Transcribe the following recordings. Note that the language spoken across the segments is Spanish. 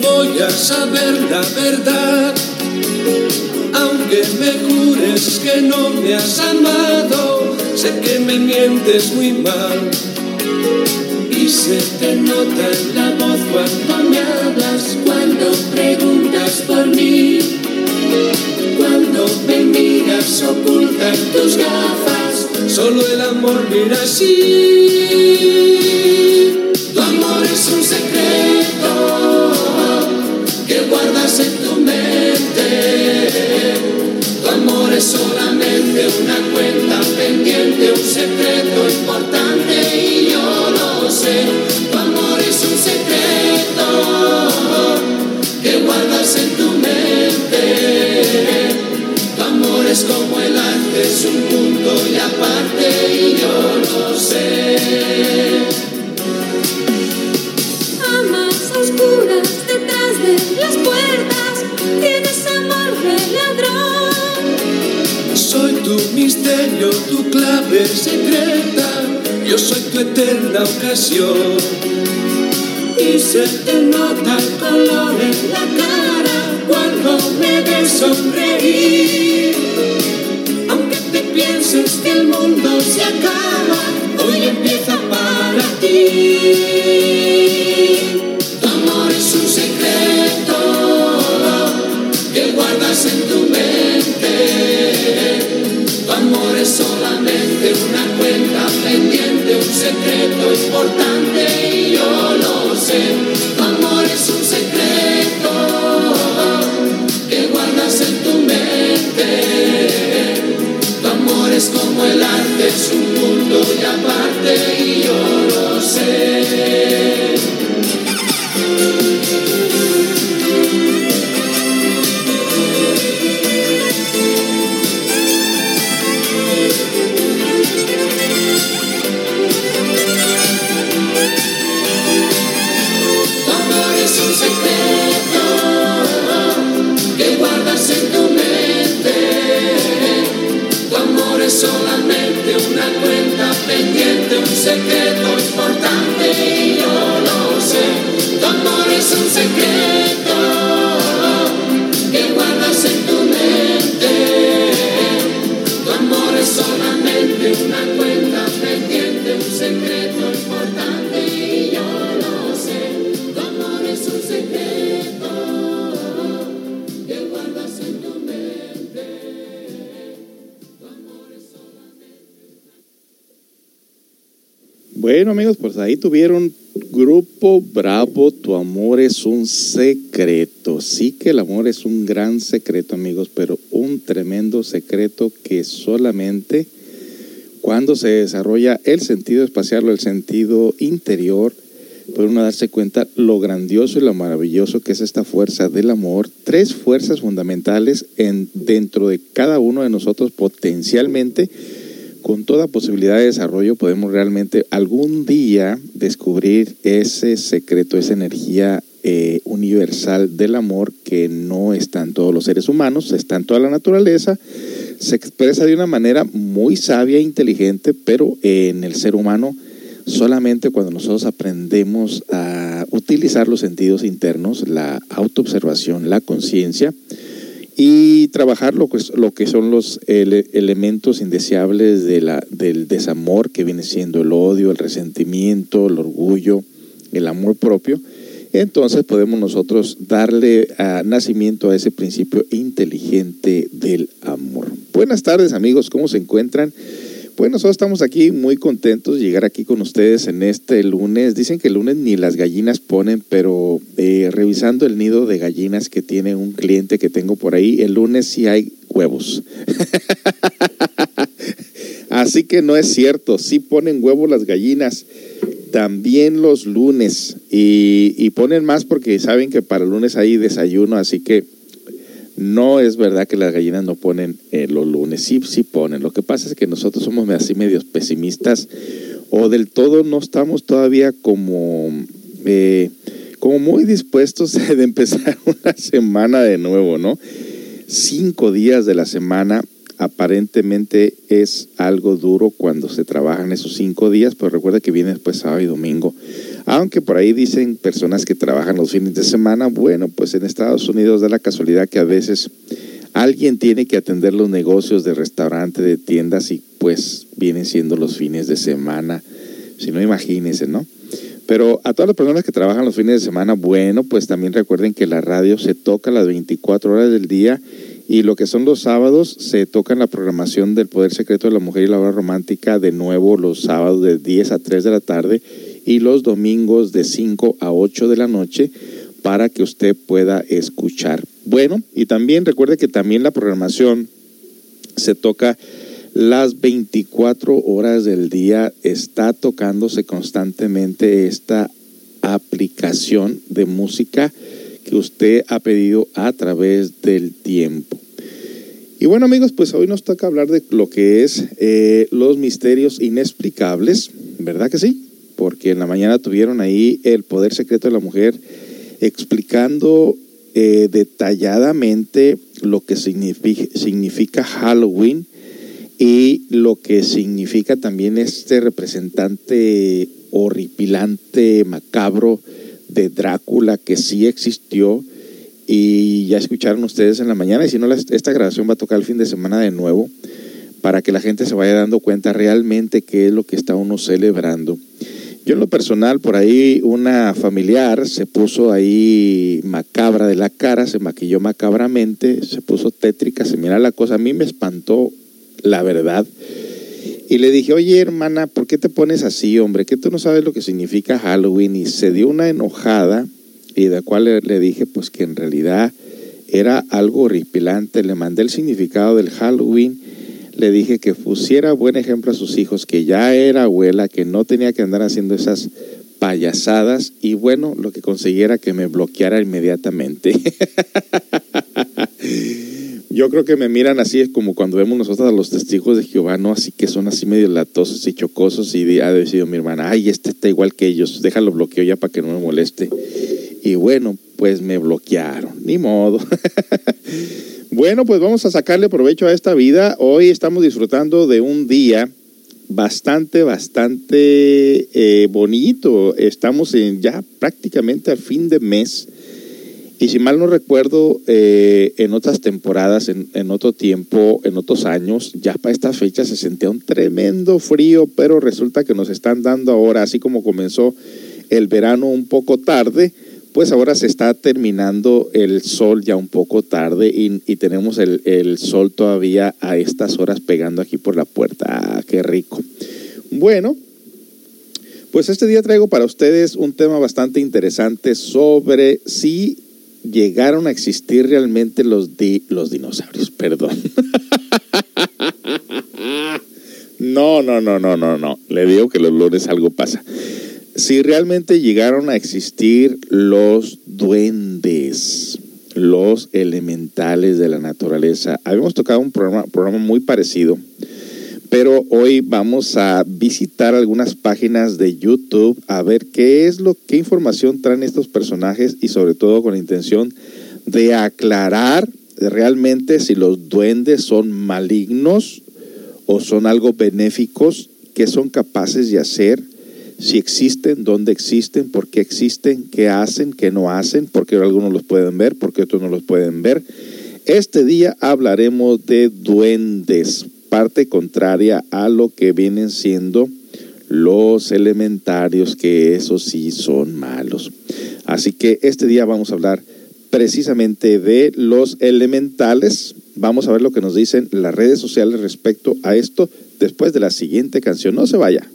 Voy a saber la verdad. Aunque me jures que no me has amado, sé que me mientes muy mal. Y se te nota en la voz cuando me hablas, cuando preguntas por mí. Cuando me miras ocultas tus gafas, solo el amor mira así. Es solamente una cuenta pendiente, un secreto importante y yo lo sé. Misterio, tu clave secreta, yo soy tu eterna ocasión. Y se te nota el color en la cara cuando me ves sonreír. Aunque te pienses que el mundo se acaba, hoy empieza para ti importante Bueno amigos, pues ahí tuvieron Grupo Bravo, tu amor es un secreto. Sí que el amor es un gran secreto amigos, pero un tremendo secreto que solamente cuando se desarrolla el sentido espacial o el sentido interior, puede uno darse cuenta lo grandioso y lo maravilloso que es esta fuerza del amor. Tres fuerzas fundamentales en, dentro de cada uno de nosotros potencialmente con toda posibilidad de desarrollo podemos realmente algún día descubrir ese secreto, esa energía eh, universal del amor que no está en todos los seres humanos, está en toda la naturaleza, se expresa de una manera muy sabia e inteligente, pero en el ser humano solamente cuando nosotros aprendemos a utilizar los sentidos internos, la autoobservación, la conciencia, y trabajar lo que, son los elementos indeseables de la, del desamor, que viene siendo el odio, el resentimiento, el orgullo, el amor propio. Entonces podemos nosotros darle a nacimiento a ese principio inteligente del amor. Buenas tardes amigos, ¿cómo se encuentran? Pues nosotros estamos aquí muy contentos de llegar aquí con ustedes en este lunes. Dicen que el lunes ni las gallinas ponen, pero eh, revisando el nido de gallinas que tiene un cliente que tengo por ahí, el lunes sí hay huevos. Así que no es cierto, sí ponen huevos las gallinas, también los lunes. Y, y ponen más porque saben que para el lunes hay desayuno, así que no es verdad que las gallinas no ponen eh, los lunes, sí, sí ponen. Lo que pasa es que nosotros somos así medios pesimistas o del todo no estamos todavía como, eh, como muy dispuestos de empezar una semana de nuevo, ¿no? Cinco días de la semana aparentemente es algo duro cuando se trabajan esos cinco días, pero recuerda que viene después sábado y domingo. Aunque por ahí dicen personas que trabajan los fines de semana, bueno, pues en Estados Unidos da la casualidad que a veces alguien tiene que atender los negocios de restaurante, de tiendas y pues vienen siendo los fines de semana. Si no, imagínense, ¿no? Pero a todas las personas que trabajan los fines de semana, bueno, pues también recuerden que la radio se toca las 24 horas del día y lo que son los sábados, se toca en la programación del Poder Secreto de la Mujer y la Hora Romántica de nuevo los sábados de 10 a 3 de la tarde y los domingos de 5 a 8 de la noche para que usted pueda escuchar. Bueno, y también recuerde que también la programación se toca las 24 horas del día, está tocándose constantemente esta aplicación de música que usted ha pedido a través del tiempo. Y bueno amigos, pues hoy nos toca hablar de lo que es eh, los misterios inexplicables, ¿verdad que sí? Porque en la mañana tuvieron ahí el poder secreto de la mujer explicando eh, detalladamente lo que significa, significa Halloween y lo que significa también este representante horripilante, macabro, de Drácula que sí existió y ya escucharon ustedes en la mañana y si no esta grabación va a tocar el fin de semana de nuevo para que la gente se vaya dando cuenta realmente qué es lo que está uno celebrando. Yo en lo personal, por ahí una familiar se puso ahí macabra de la cara, se maquilló macabramente, se puso tétrica, se mira la cosa, a mí me espantó la verdad. Y le dije, oye hermana, ¿por qué te pones así, hombre? Que tú no sabes lo que significa Halloween. Y se dio una enojada y de cual le, le dije, pues que en realidad era algo horripilante. Le mandé el significado del Halloween. Le dije que pusiera buen ejemplo a sus hijos, que ya era abuela, que no tenía que andar haciendo esas payasadas. Y bueno, lo que consiguiera que me bloqueara inmediatamente. Yo creo que me miran así, es como cuando vemos nosotros a los testigos de Jehová, ¿no? Así que son así medio latosos y chocosos y ha decidido mi hermana, ay, este está igual que ellos, déjalo bloqueo ya para que no me moleste. Y bueno, pues me bloquearon, ni modo. bueno, pues vamos a sacarle provecho a esta vida. Hoy estamos disfrutando de un día bastante, bastante eh, bonito. Estamos en ya prácticamente al fin de mes y si mal no recuerdo, eh, en otras temporadas, en, en, otro tiempo, en otros años, ya para esta fecha se sentía un tremendo frío, pero resulta que nos están dando ahora, así como comenzó el verano un poco tarde, pues ahora se está terminando el sol ya un poco tarde y, tenemos el, el, sol todavía a estas horas pegando aquí por la puerta. Ah, ¡Qué rico! Bueno, pues este día traigo para ustedes un tema bastante interesante sobre si llegaron a existir realmente los, di los dinosaurios, perdón. no, no, no, no, no, no. Le digo que los lunes algo pasa. Si realmente llegaron a existir los duendes, los elementales de la naturaleza. Habíamos tocado un programa, programa muy parecido pero hoy vamos a visitar algunas páginas de YouTube a ver qué es lo qué información traen estos personajes y sobre todo con la intención de aclarar realmente si los duendes son malignos o son algo benéficos, qué son capaces de hacer, si existen, dónde existen, por qué existen, qué hacen, qué no hacen, por qué algunos los pueden ver, por qué otros no los pueden ver. Este día hablaremos de duendes parte contraria a lo que vienen siendo los elementarios, que esos sí son malos. Así que este día vamos a hablar precisamente de los elementales. Vamos a ver lo que nos dicen las redes sociales respecto a esto, después de la siguiente canción. No se vaya.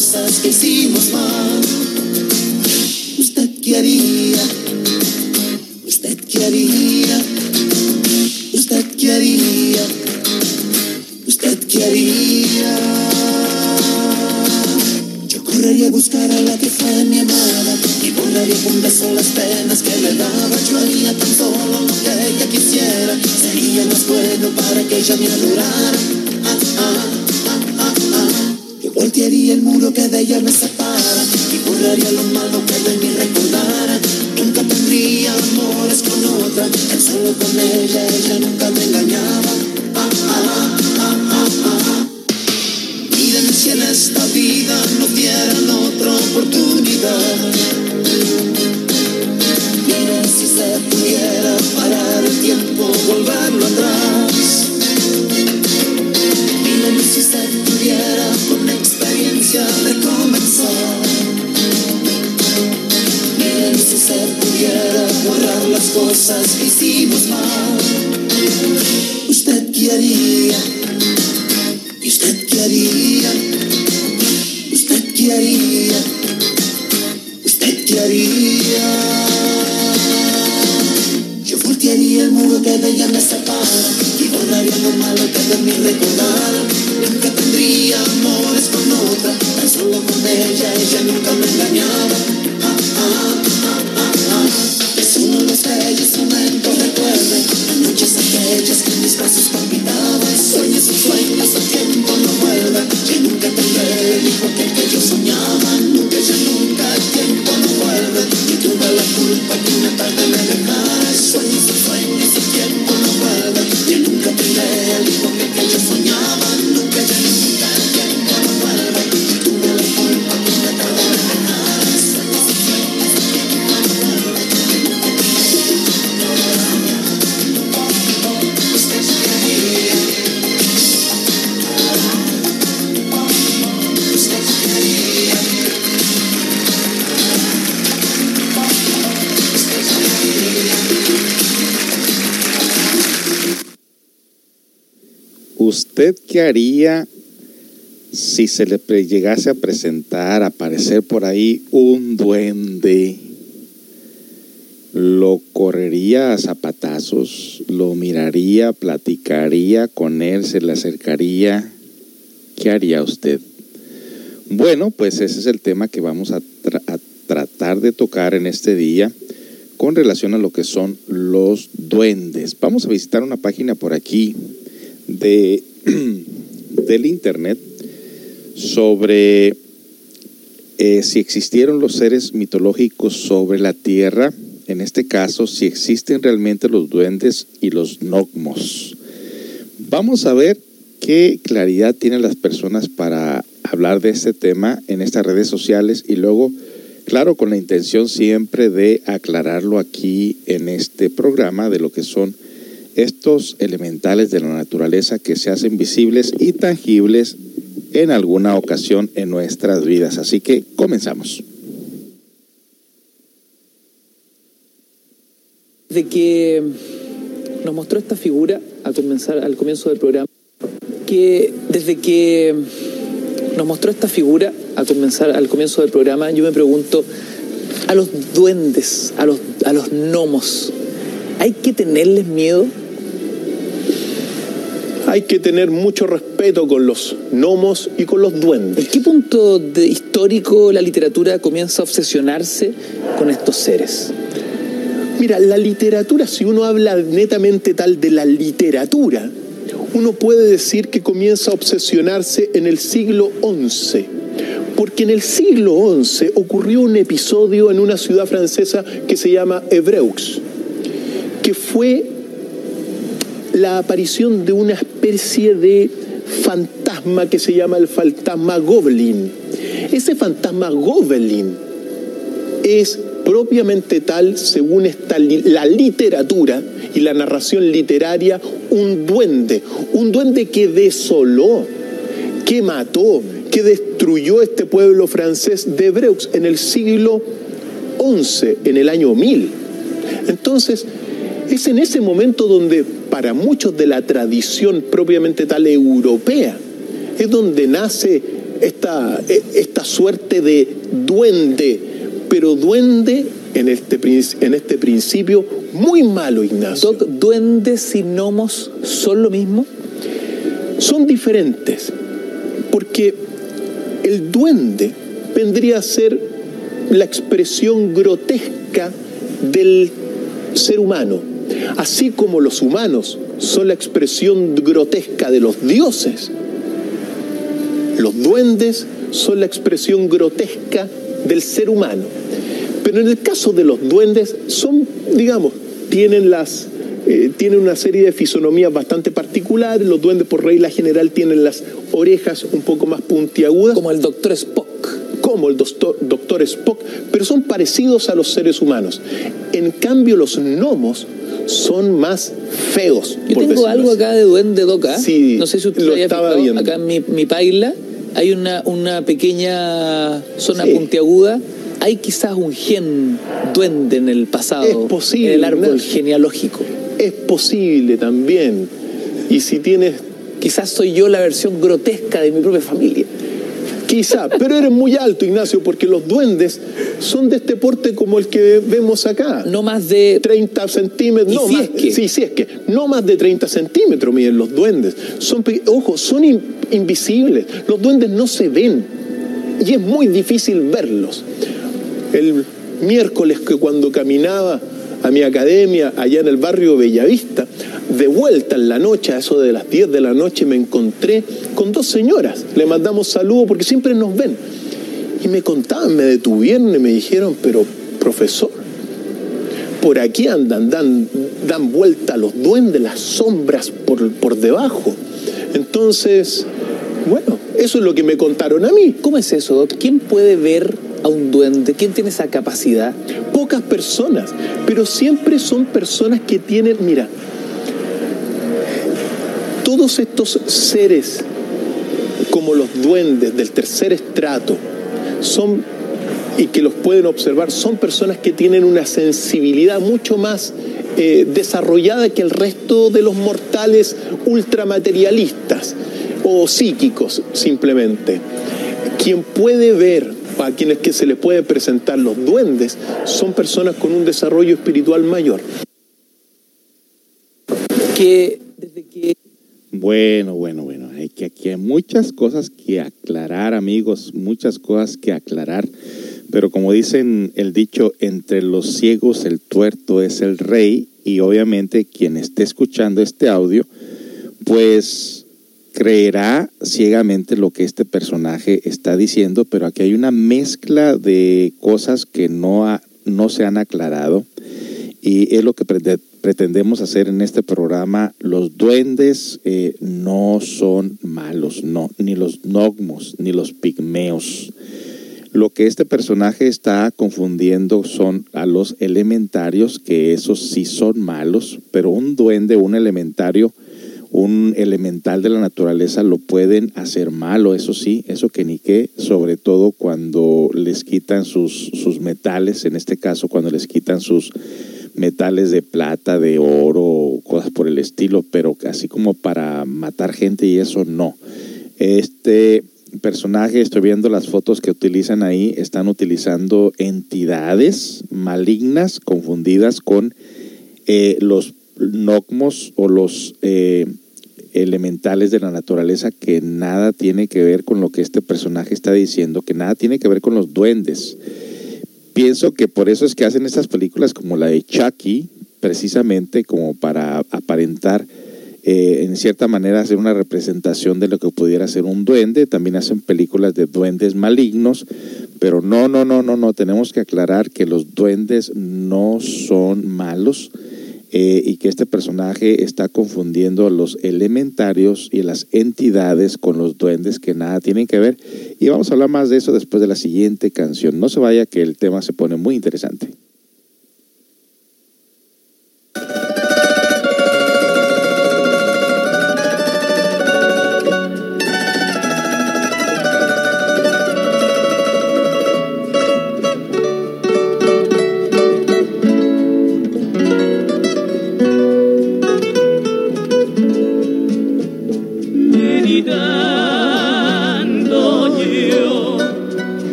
Cosas que hicimos mal. Qué haría si se le llegase a presentar, aparecer por ahí un duende? ¿Lo correría a zapatazos? ¿Lo miraría? ¿Platicaría con él? ¿Se le acercaría? ¿Qué haría usted? Bueno, pues ese es el tema que vamos a, a tratar de tocar en este día con relación a lo que son los duendes. Vamos a visitar una página por aquí de, del internet sobre eh, si existieron los seres mitológicos sobre la tierra, en este caso, si existen realmente los duendes y los gnomos. Vamos a ver qué claridad tienen las personas para hablar de este tema en estas redes sociales y luego, claro, con la intención siempre de aclararlo aquí en este programa de lo que son estos elementales de la naturaleza que se hacen visibles y tangibles en alguna ocasión en nuestras vidas. Así que comenzamos. de que nos mostró esta figura al comenzar al comienzo del programa que desde que nos mostró esta figura al comenzar al comienzo del programa yo me pregunto a los duendes a los a los gnomos hay que tenerles miedo Hay que tener mucho respeto con los gnomos y con los ¿En duendes. qué punto de histórico la literatura comienza a obsesionarse con estos seres? Mira, la literatura, si uno habla netamente tal de la literatura, uno puede decir que comienza a obsesionarse en el siglo XI. Porque en el siglo XI ocurrió un episodio en una ciudad francesa que se llama Evreux, que fue la aparición de una especie de fantasma que se llama el fantasma Goblin. Ese fantasma Goblin es propiamente tal, según la literatura y la narración literaria, un duende, un duende que desoló, que mató, que destruyó este pueblo francés de Breux en el siglo XI, en el año 1000. Entonces, es en ese momento donde para muchos de la tradición propiamente tal europea, es donde nace esta, e- esta suerte de duende, pero duende en este, en este principio muy malo, Ignacio. Doc, ¿duendes y gnomos son lo mismo? son diferentes, porque el duende vendría a ser la expresión grotesca del ser humano, así como los humanos son la expresión grotesca de los dioses. Los duendes son la expresión grotesca del ser humano. Pero en el caso de los duendes son, digamos, tienen las eh, tienen una serie de fisonomías bastante particulares. Los duendes por regla general tienen las orejas un poco más puntiagudas, Como el doctor Spock. El doctor, doctor Spock, pero son parecidos a los seres humanos. En cambio, los gnomos son más feos. Yo por tengo algo así. acá de duende doca. Sí, no sé si usted lo haya estaba fijado. viendo. Acá en mi, mi paila hay una, una pequeña zona Sí. puntiaguda. Hay quizás un gen duende en el pasado. Es posible, En el árbol genealógico. Es posible también. Y si tienes Quizás soy yo la versión grotesca de mi propia familia. Quizá, pero eres muy alto, Ignacio, porque los duendes son de este porte como el que vemos acá. No más de 30 centímetros, ¿Y no si más, es que? sí, sí es que, no más de 30 centímetros miden los duendes. Son, ojo, son in- invisibles. Los duendes no se ven y es muy difícil verlos. El miércoles que cuando caminaba a mi academia allá en el barrio Bellavista, de vuelta en la noche, a eso de las 10 de la noche, me encontré con dos señoras. Le mandamos saludos porque siempre nos ven. Y me contaban, me detuvieron y me dijeron, pero profesor, por aquí andan, dan, dan vuelta los duendes, las sombras por, por debajo. Entonces, bueno, eso es lo que me contaron a mí. ¿Cómo es eso, Doc? ¿Quién puede ver a un duende? ¿Quién tiene esa capacidad? Pocas personas, pero siempre son personas que tienen, mira, todos estos seres como los duendes del tercer estrato son y que los pueden observar son personas que tienen una sensibilidad mucho más eh, desarrollada que el resto de los mortales ultramaterialistas o psíquicos simplemente. Quien puede ver, a quienes que se les puede presentar los duendes, son personas con un desarrollo espiritual mayor. Que desde que Bueno, bueno, bueno. Hay que, aquí hay muchas cosas que aclarar, amigos, muchas cosas que aclarar. Pero como dicen el dicho, entre los ciegos el tuerto es el rey. Y obviamente quien esté escuchando este audio, pues creerá ciegamente lo que este personaje está diciendo. Pero aquí hay una mezcla de cosas que no, no se han aclarado. Y es lo que pretendemos hacer en este programa. Los duendes eh, no son malos, no, ni los nogmos, ni los pigmeos. Lo que este personaje está confundiendo son a los elementarios, que esos sí son malos, pero un duende, un elementario, un elemental de la naturaleza lo pueden hacer malo, eso sí, eso que ni qué, sobre todo cuando les quitan sus, sus metales, en este caso cuando les quitan sus metales de plata, de oro, cosas por el estilo, pero así como para matar gente y eso no. Este personaje, estoy viendo las fotos que utilizan ahí, están utilizando entidades malignas confundidas con eh, los nocmos o los eh, elementales de la naturaleza que nada tiene que ver con lo que este personaje está diciendo, que nada tiene que ver con los duendes. Pienso que por eso es que hacen estas películas como la de Chucky, precisamente como para aparentar eh, en cierta manera hacer una representación de lo que pudiera ser un duende. También hacen películas de duendes malignos, pero no, no, no, no, no. Tenemos que aclarar que los duendes no son malos. Eh, y que este personaje está confundiendo a los elementarios y las entidades con los duendes que nada tienen que ver. Y vamos a hablar más de eso después de la siguiente canción. No se vaya que el tema se pone muy interesante.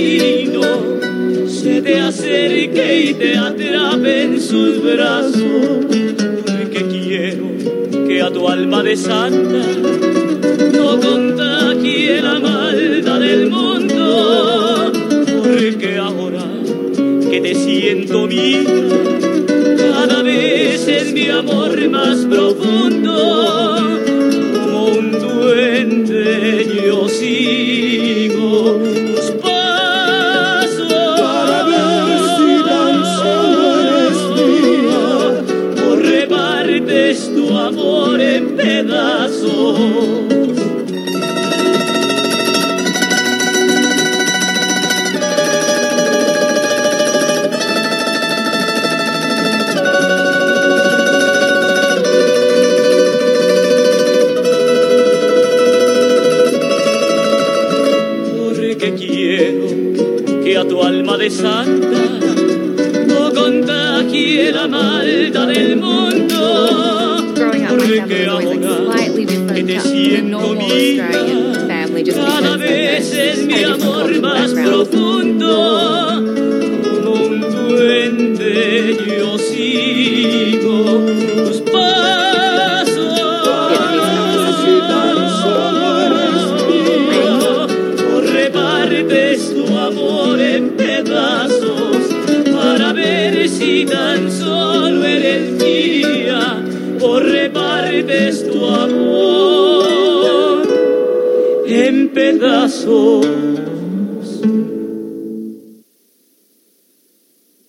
Destino se te acerque y te atrape en sus brazos. Porque quiero que a tu alma de santa no contagie la maldad del mundo. Porque ahora que te siento mía, cada vez es mi amor más profundo. Como un duende yo sigo de santa no contagie la maldad del mundo. Growing up, my family was always like slightly different te to the normal Australian family just because a different cultural background. Como un duende yo sigo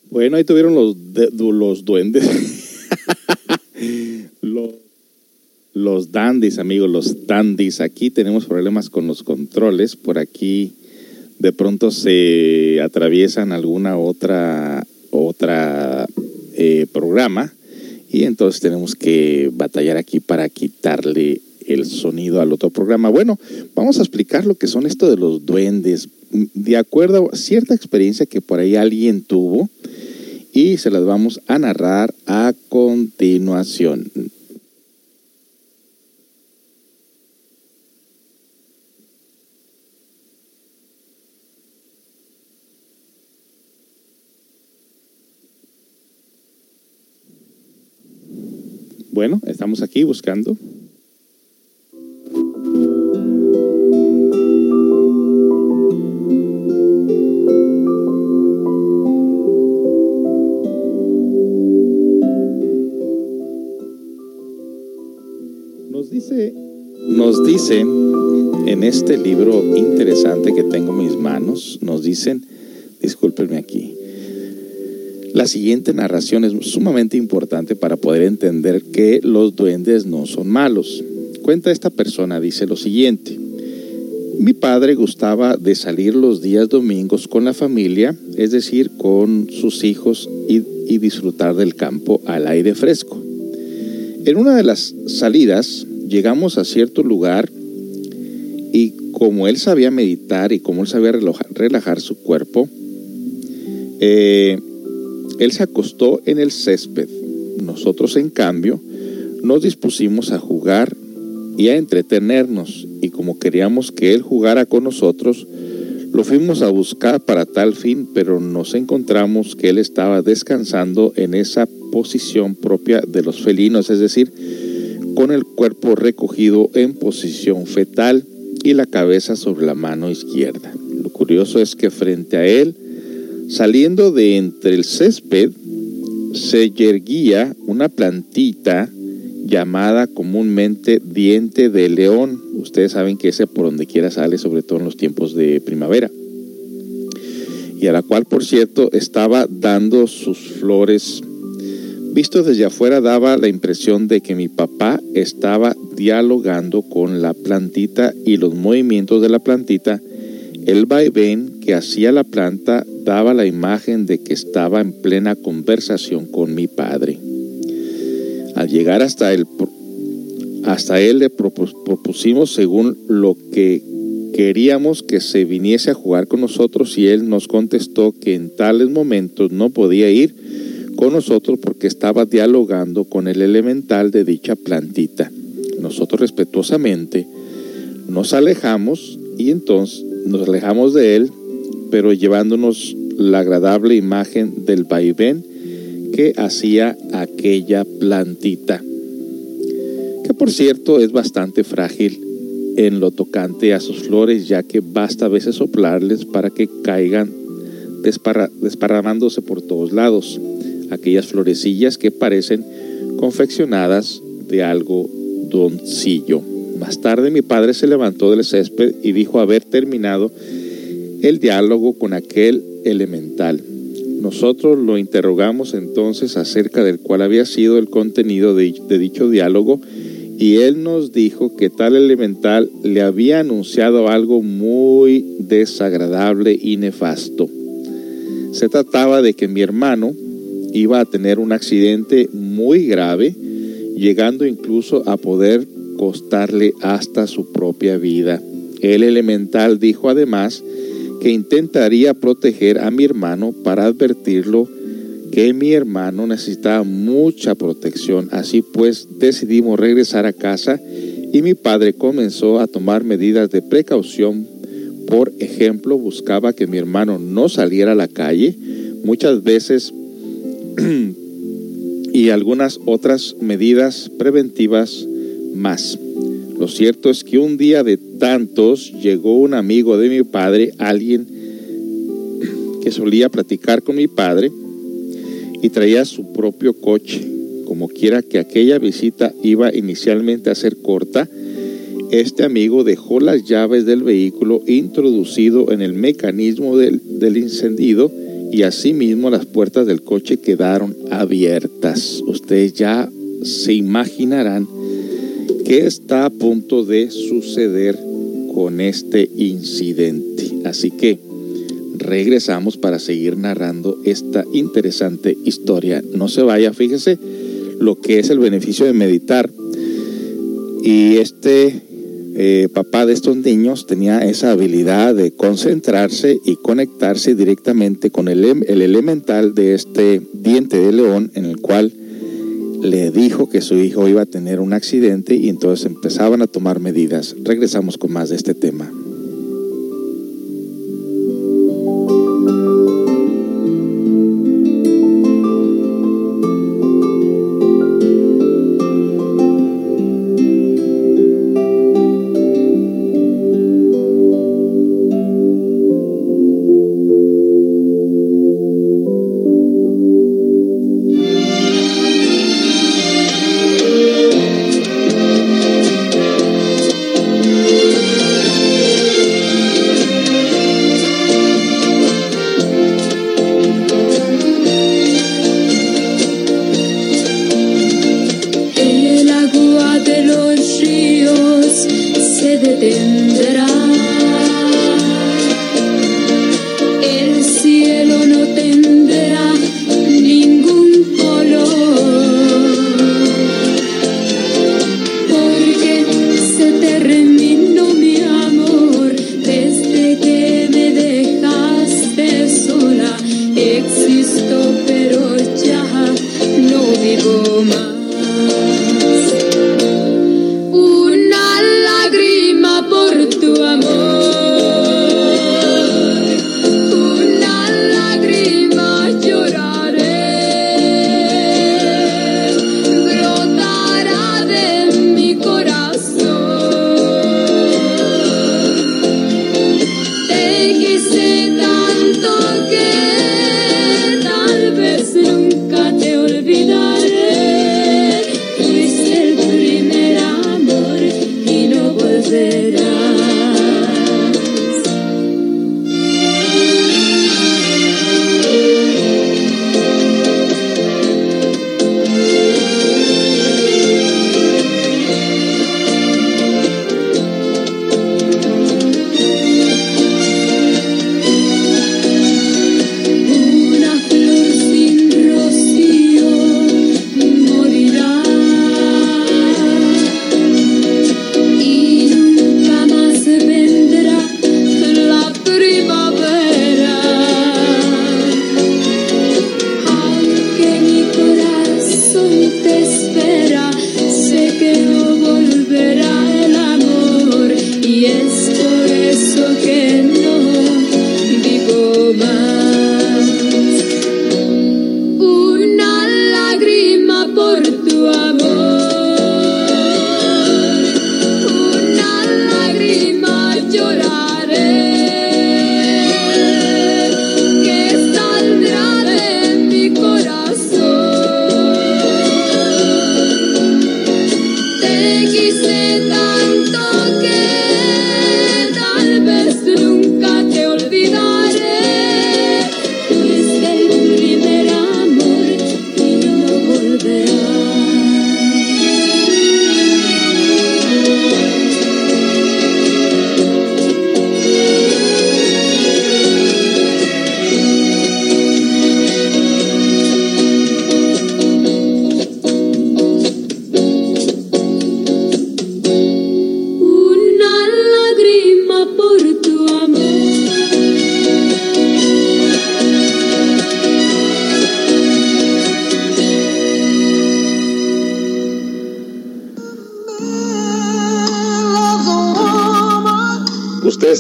Bueno, ahí tuvieron los, los duendes. los, los dandies, amigos, los dandies. Aquí tenemos problemas con los controles. Por aquí de pronto se atraviesan alguna otra, otra eh, programa y entonces tenemos que batallar aquí para quitarle el sonido al otro programa. Bueno, vamos a explicar lo que son esto de los duendes. De acuerdo a cierta experiencia que por ahí alguien tuvo, y se las vamos a narrar a continuación. Bueno, estamos aquí buscando. Nos dice, en este libro interesante que tengo en mis manos, nos dicen, discúlpenme aquí, la siguiente narración es sumamente importante para poder entender que los duendes no son malos. Cuenta esta persona, dice lo siguiente. Mi padre gustaba de salir los días domingos con la familia, es decir, con sus hijos y, disfrutar del campo al aire fresco. En una de las salidas llegamos a cierto lugar y como él sabía meditar y como él sabía relajar, relajar su cuerpo, eh, él se acostó en el césped. Nosotros, en cambio, nos dispusimos a jugar y a entretenernos. Y como queríamos que él jugara con nosotros, Lo fuimos a buscar para tal fin, pero nos encontramos que él estaba descansando en esa posición propia de los felinos, es decir, con el cuerpo recogido en posición fetal y la cabeza sobre la mano izquierda. Lo curioso es que frente a él, saliendo de entre el césped, se yerguía una plantita llamada comúnmente diente de león. Ustedes saben que ese por donde quiera sale, sobre todo en los tiempos de primavera. Y a la cual, por cierto, estaba dando sus flores. Visto desde afuera daba la impresión de que mi papá estaba dialogando con la plantita y los movimientos de la plantita. El vaivén que hacía la planta daba la imagen de que estaba en plena conversación con mi padre. Al llegar hasta él, hasta él le propus- propusimos según lo que queríamos que se viniese a jugar con nosotros y él nos contestó que en tales momentos no podía ir con nosotros porque estaba dialogando con el elemental de dicha plantita. Nosotros respetuosamente nos alejamos y entonces nos alejamos de él, pero llevándonos la agradable imagen del vaivén que hacía aquella plantita, que por cierto es bastante frágil en lo tocante a sus flores, ya que basta a veces soplarles para que caigan desparra- desparramándose por todos lados, aquellas florecillas que parecen confeccionadas de algo doncillo. Más tarde mi padre se levantó del césped y dijo haber terminado el diálogo con aquel elemental. Nosotros lo interrogamos entonces acerca del cual había sido el contenido de, de dicho diálogo y él nos dijo que tal elemental le había anunciado algo muy desagradable y nefasto. Se trataba de que mi hermano iba a tener un accidente muy grave, llegando incluso a poder costarle hasta su propia vida. El elemental dijo además que intentaría proteger a mi hermano para advertirlo que mi hermano necesitaba mucha protección. Así pues decidimos regresar a casa y mi padre comenzó a tomar medidas de precaución. Por ejemplo, buscaba que mi hermano no saliera a la calle, muchas veces y algunas otras medidas preventivas más. Lo cierto es que un día de tantos llegó un amigo de mi padre, alguien que solía platicar con mi padre y traía su propio coche. Como quiera que aquella visita iba inicialmente a ser corta, este amigo dejó las llaves del vehículo introducido en el mecanismo del, del encendido y asimismo las puertas del coche quedaron abiertas. Ustedes ya se imaginarán qué está a punto de suceder con este incidente. Así que regresamos para seguir narrando esta interesante historia. No se vaya, fíjese lo que es el beneficio de meditar. Y este eh, papá de estos niños tenía esa habilidad de concentrarse y conectarse directamente con el, em- el elemental de este diente de león en el cual le dijo que su hijo iba a tener un accidente y entonces empezaban a tomar medidas. Regresamos con más de este tema.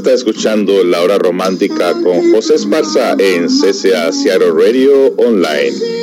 Está escuchando La Hora Romántica con José Esparza en CCA Seattle Radio Online.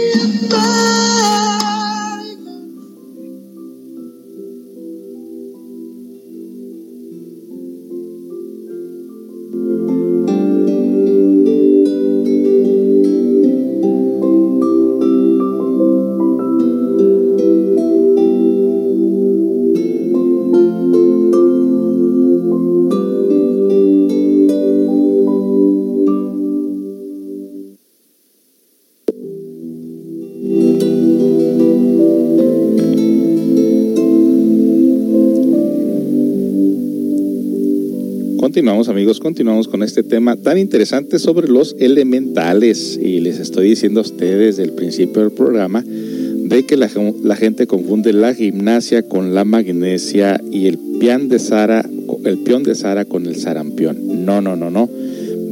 Continuamos amigos, continuamos con este tema tan interesante sobre los elementales y les estoy diciendo a ustedes desde el principio del programa de que la, gente confunde la gimnasia con la magnesia y el pian de Sara, el peón de Sara con el sarampión. No, no, no, no.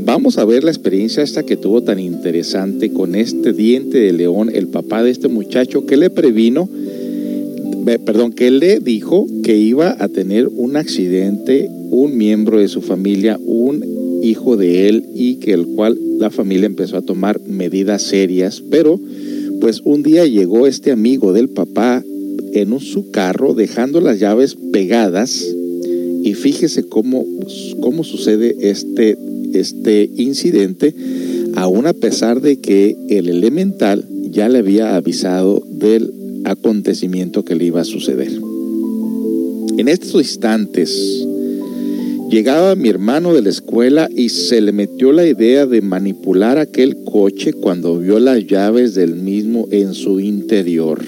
Vamos a ver la experiencia esta que tuvo tan interesante con este diente de león, el papá de este muchacho que le previno, perdón, que le dijo que iba a tener un accidente un miembro de su familia, un hijo de él y que el cual la familia empezó a tomar medidas serias, pero pues un día llegó este amigo del papá en un, su carro dejando las llaves pegadas. Y fíjese cómo, cómo sucede este, este incidente, aún a pesar de que el elemental ya le había avisado del acontecimiento que le iba a suceder. En estos instantes, Llegaba mi hermano de la escuela y se le metió la idea de manipular aquel coche cuando vio las llaves del mismo en su interior.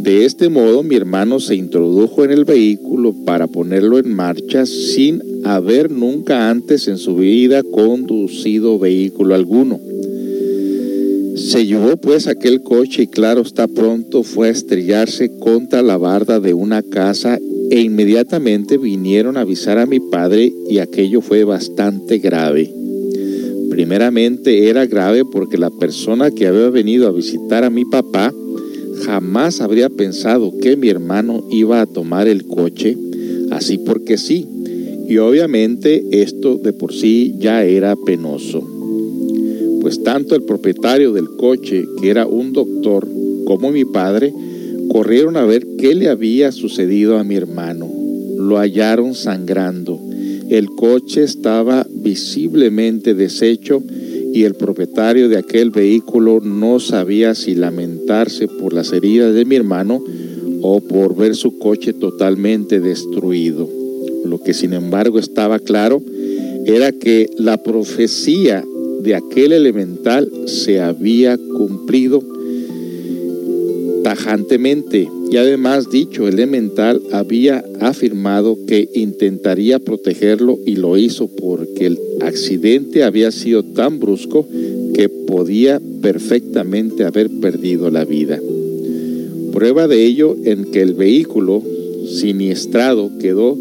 De este modo mi hermano se introdujo en el vehículo para ponerlo en marcha sin haber nunca antes en su vida conducido vehículo alguno. Se llevó pues aquel coche y claro está pronto fue a estrellarse contra la barda de una casa e inmediatamente vinieron a avisar a mi padre y aquello fue bastante grave. Primeramente era grave porque la persona que había venido a visitar a mi papá jamás habría pensado que mi hermano iba a tomar el coche, así porque sí. Y obviamente esto de por sí ya era penoso. Pues tanto el propietario del coche, que era un doctor, como mi padre, corrieron a ver qué le había sucedido a mi hermano. Lo hallaron sangrando. El coche estaba visiblemente deshecho y el propietario de aquel vehículo no sabía si lamentarse por las heridas de mi hermano o por ver su coche totalmente destruido. Lo que sin embargo estaba claro era que la profecía de aquel elemental se había cumplido tajantemente y además dicho elemental había afirmado que intentaría protegerlo y lo hizo porque el accidente había sido tan brusco que podía perfectamente haber perdido la vida. Prueba de ello en que el vehículo siniestrado quedó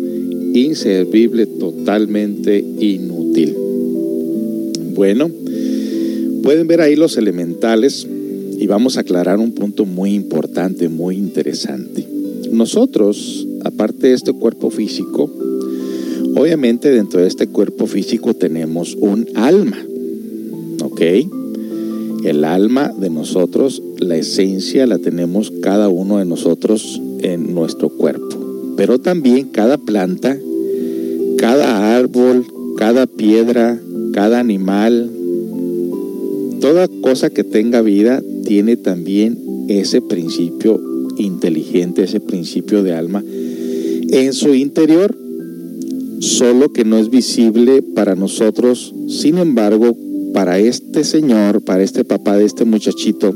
inservible, totalmente inútil. Bueno, pueden ver ahí los elementales y vamos a aclarar un punto muy importante, muy interesante. Nosotros, aparte de este cuerpo físico, obviamente dentro de este cuerpo físico tenemos un alma. ¿ok? El alma de nosotros, la esencia la tenemos cada uno de nosotros en nuestro cuerpo. Pero también cada planta, cada árbol, cada piedra, cada animal, toda cosa que tenga vida tiene también ese principio inteligente, ese principio de alma en su interior, solo que no es visible para nosotros. Sin embargo, para este señor, para este papá de este muchachito,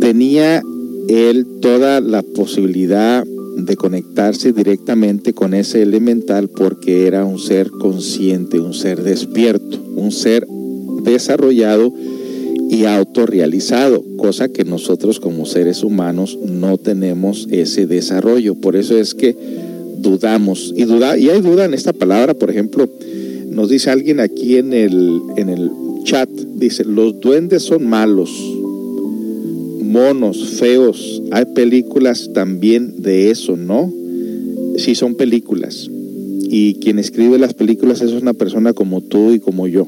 tenía él toda la posibilidad de conectarse directamente con ese elemental porque era un ser consciente, un ser despierto, un ser desarrollado y autorrealizado, cosa que nosotros como seres humanos no tenemos ese desarrollo. Por eso es que dudamos y duda y hay duda en esta palabra, por ejemplo, nos dice alguien aquí en el en el chat dice, "Los duendes son malos, monos, feos. Hay películas también de eso, ¿no? Sí son películas. Y quien escribe las películas es una persona como tú y como yo,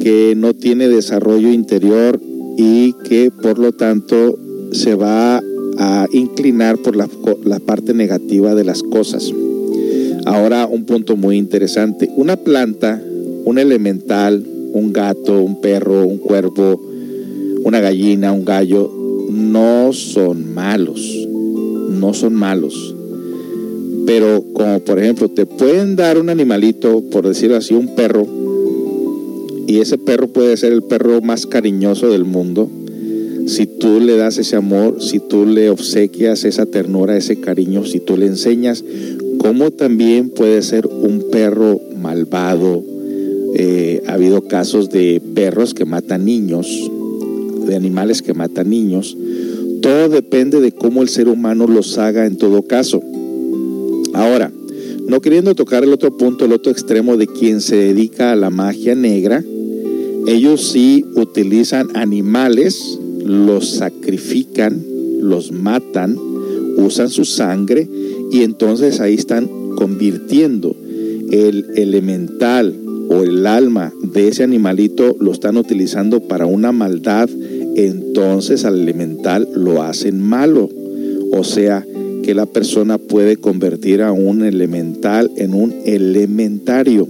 que no tiene desarrollo interior y que por lo tanto se va a inclinar por la, la parte negativa de las cosas. Ahora un punto muy interesante. Una planta, un elemental, un gato, un perro, un cuervo, una gallina, un gallo, no son malos. No son malos. Pero como por ejemplo te pueden dar un animalito, por decirlo así, un perro, y ese perro puede ser el perro más cariñoso del mundo, si tú le das ese amor, si tú le obsequias esa ternura, ese cariño, si tú le enseñas, como también puede ser un perro malvado. Eh, ha habido casos de perros que matan niños, de animales que matan niños. Todo depende de cómo el ser humano los haga en todo caso. Ahora, no queriendo tocar el otro punto, el otro extremo de quien se dedica a la magia negra, ellos sí utilizan animales, los sacrifican, los matan, usan su sangre y entonces ahí están convirtiendo el elemental o el alma de ese animalito, lo están utilizando para una maldad, entonces al elemental lo hacen malo. O sea, que la persona puede convertir a un elemental en un elementario.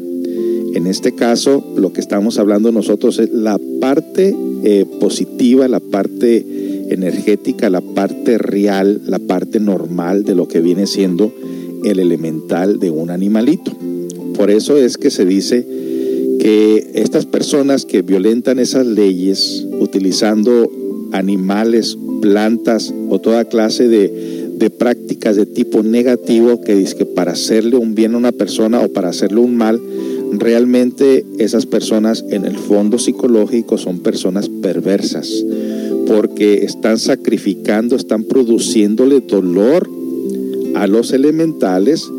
En este caso, lo que estamos hablando nosotros es la parte eh, positiva, la parte energética, la parte real, la parte normal de lo que viene siendo el elemental de un animalito. Por eso es que se dice que estas personas que violentan esas leyes utilizando animales, plantas o toda clase de, de prácticas de tipo negativo que dice que para hacerle un bien a una persona o para hacerle un mal, realmente esas personas en el fondo psicológico son personas perversas porque están sacrificando, están produciéndole dolor a los elementales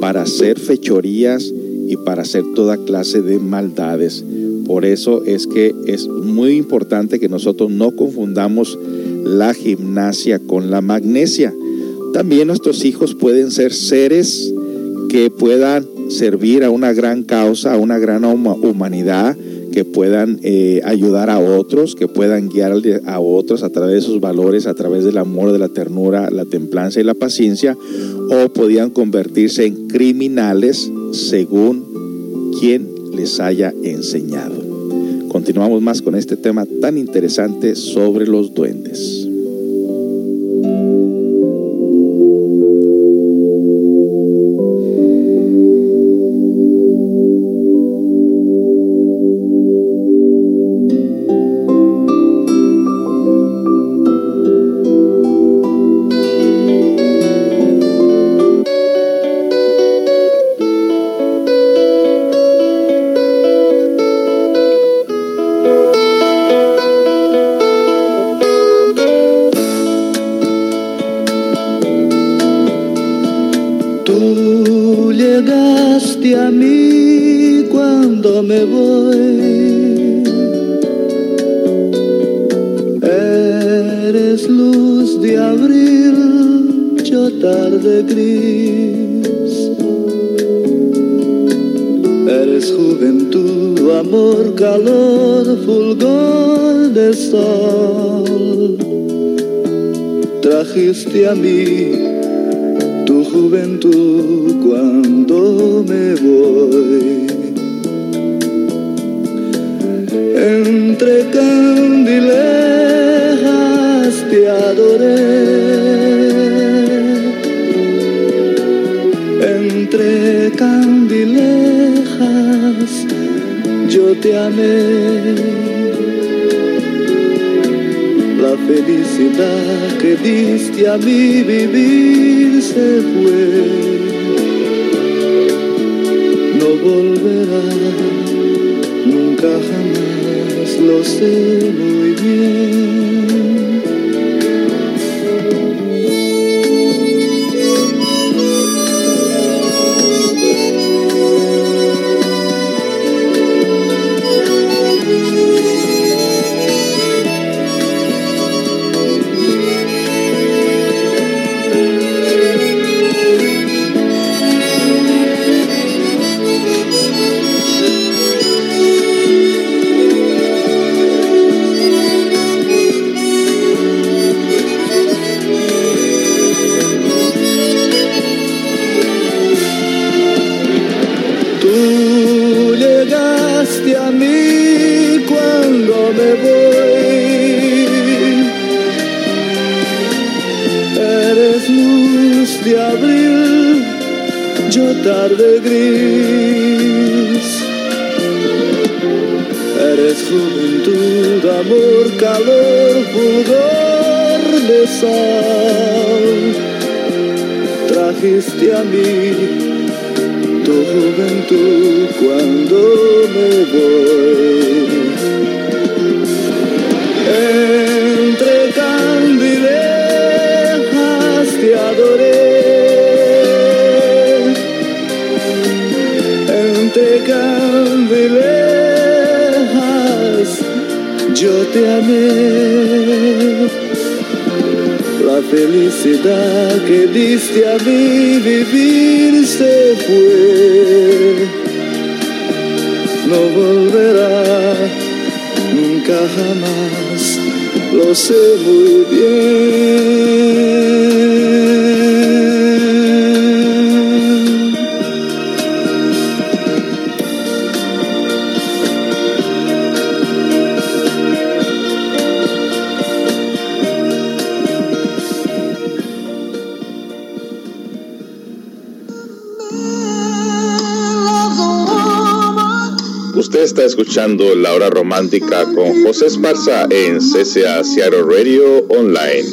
para hacer fechorías y para hacer toda clase de maldades. Por eso es que es muy importante que nosotros no confundamos la gimnasia con la magnesia. También nuestros hijos pueden ser seres que puedan servir a una gran causa, a una gran humanidad, que puedan eh, ayudar a otros, que puedan guiar a otros a través de sus valores, a través del amor, de la ternura, la templanza y la paciencia, o podían convertirse en criminales según quien les haya enseñado. Continuamos más con este tema tan interesante sobre los duendes. Trajiste a mí felicidad que diste a mi vivir se fue. No volverá nunca jamás, lo sé muy bien. Tarde gris. Eres juventud, amor, calor, fulgor de sol. Trajiste a mí tu juventud cuando me voy. Entre yo te amé. La felicidad que diste a mí vivir se fue. No volverá nunca jamás, lo sé muy bien. Usted está escuchando La Hora Romántica con José Esparza en CCA Seattle Radio Online.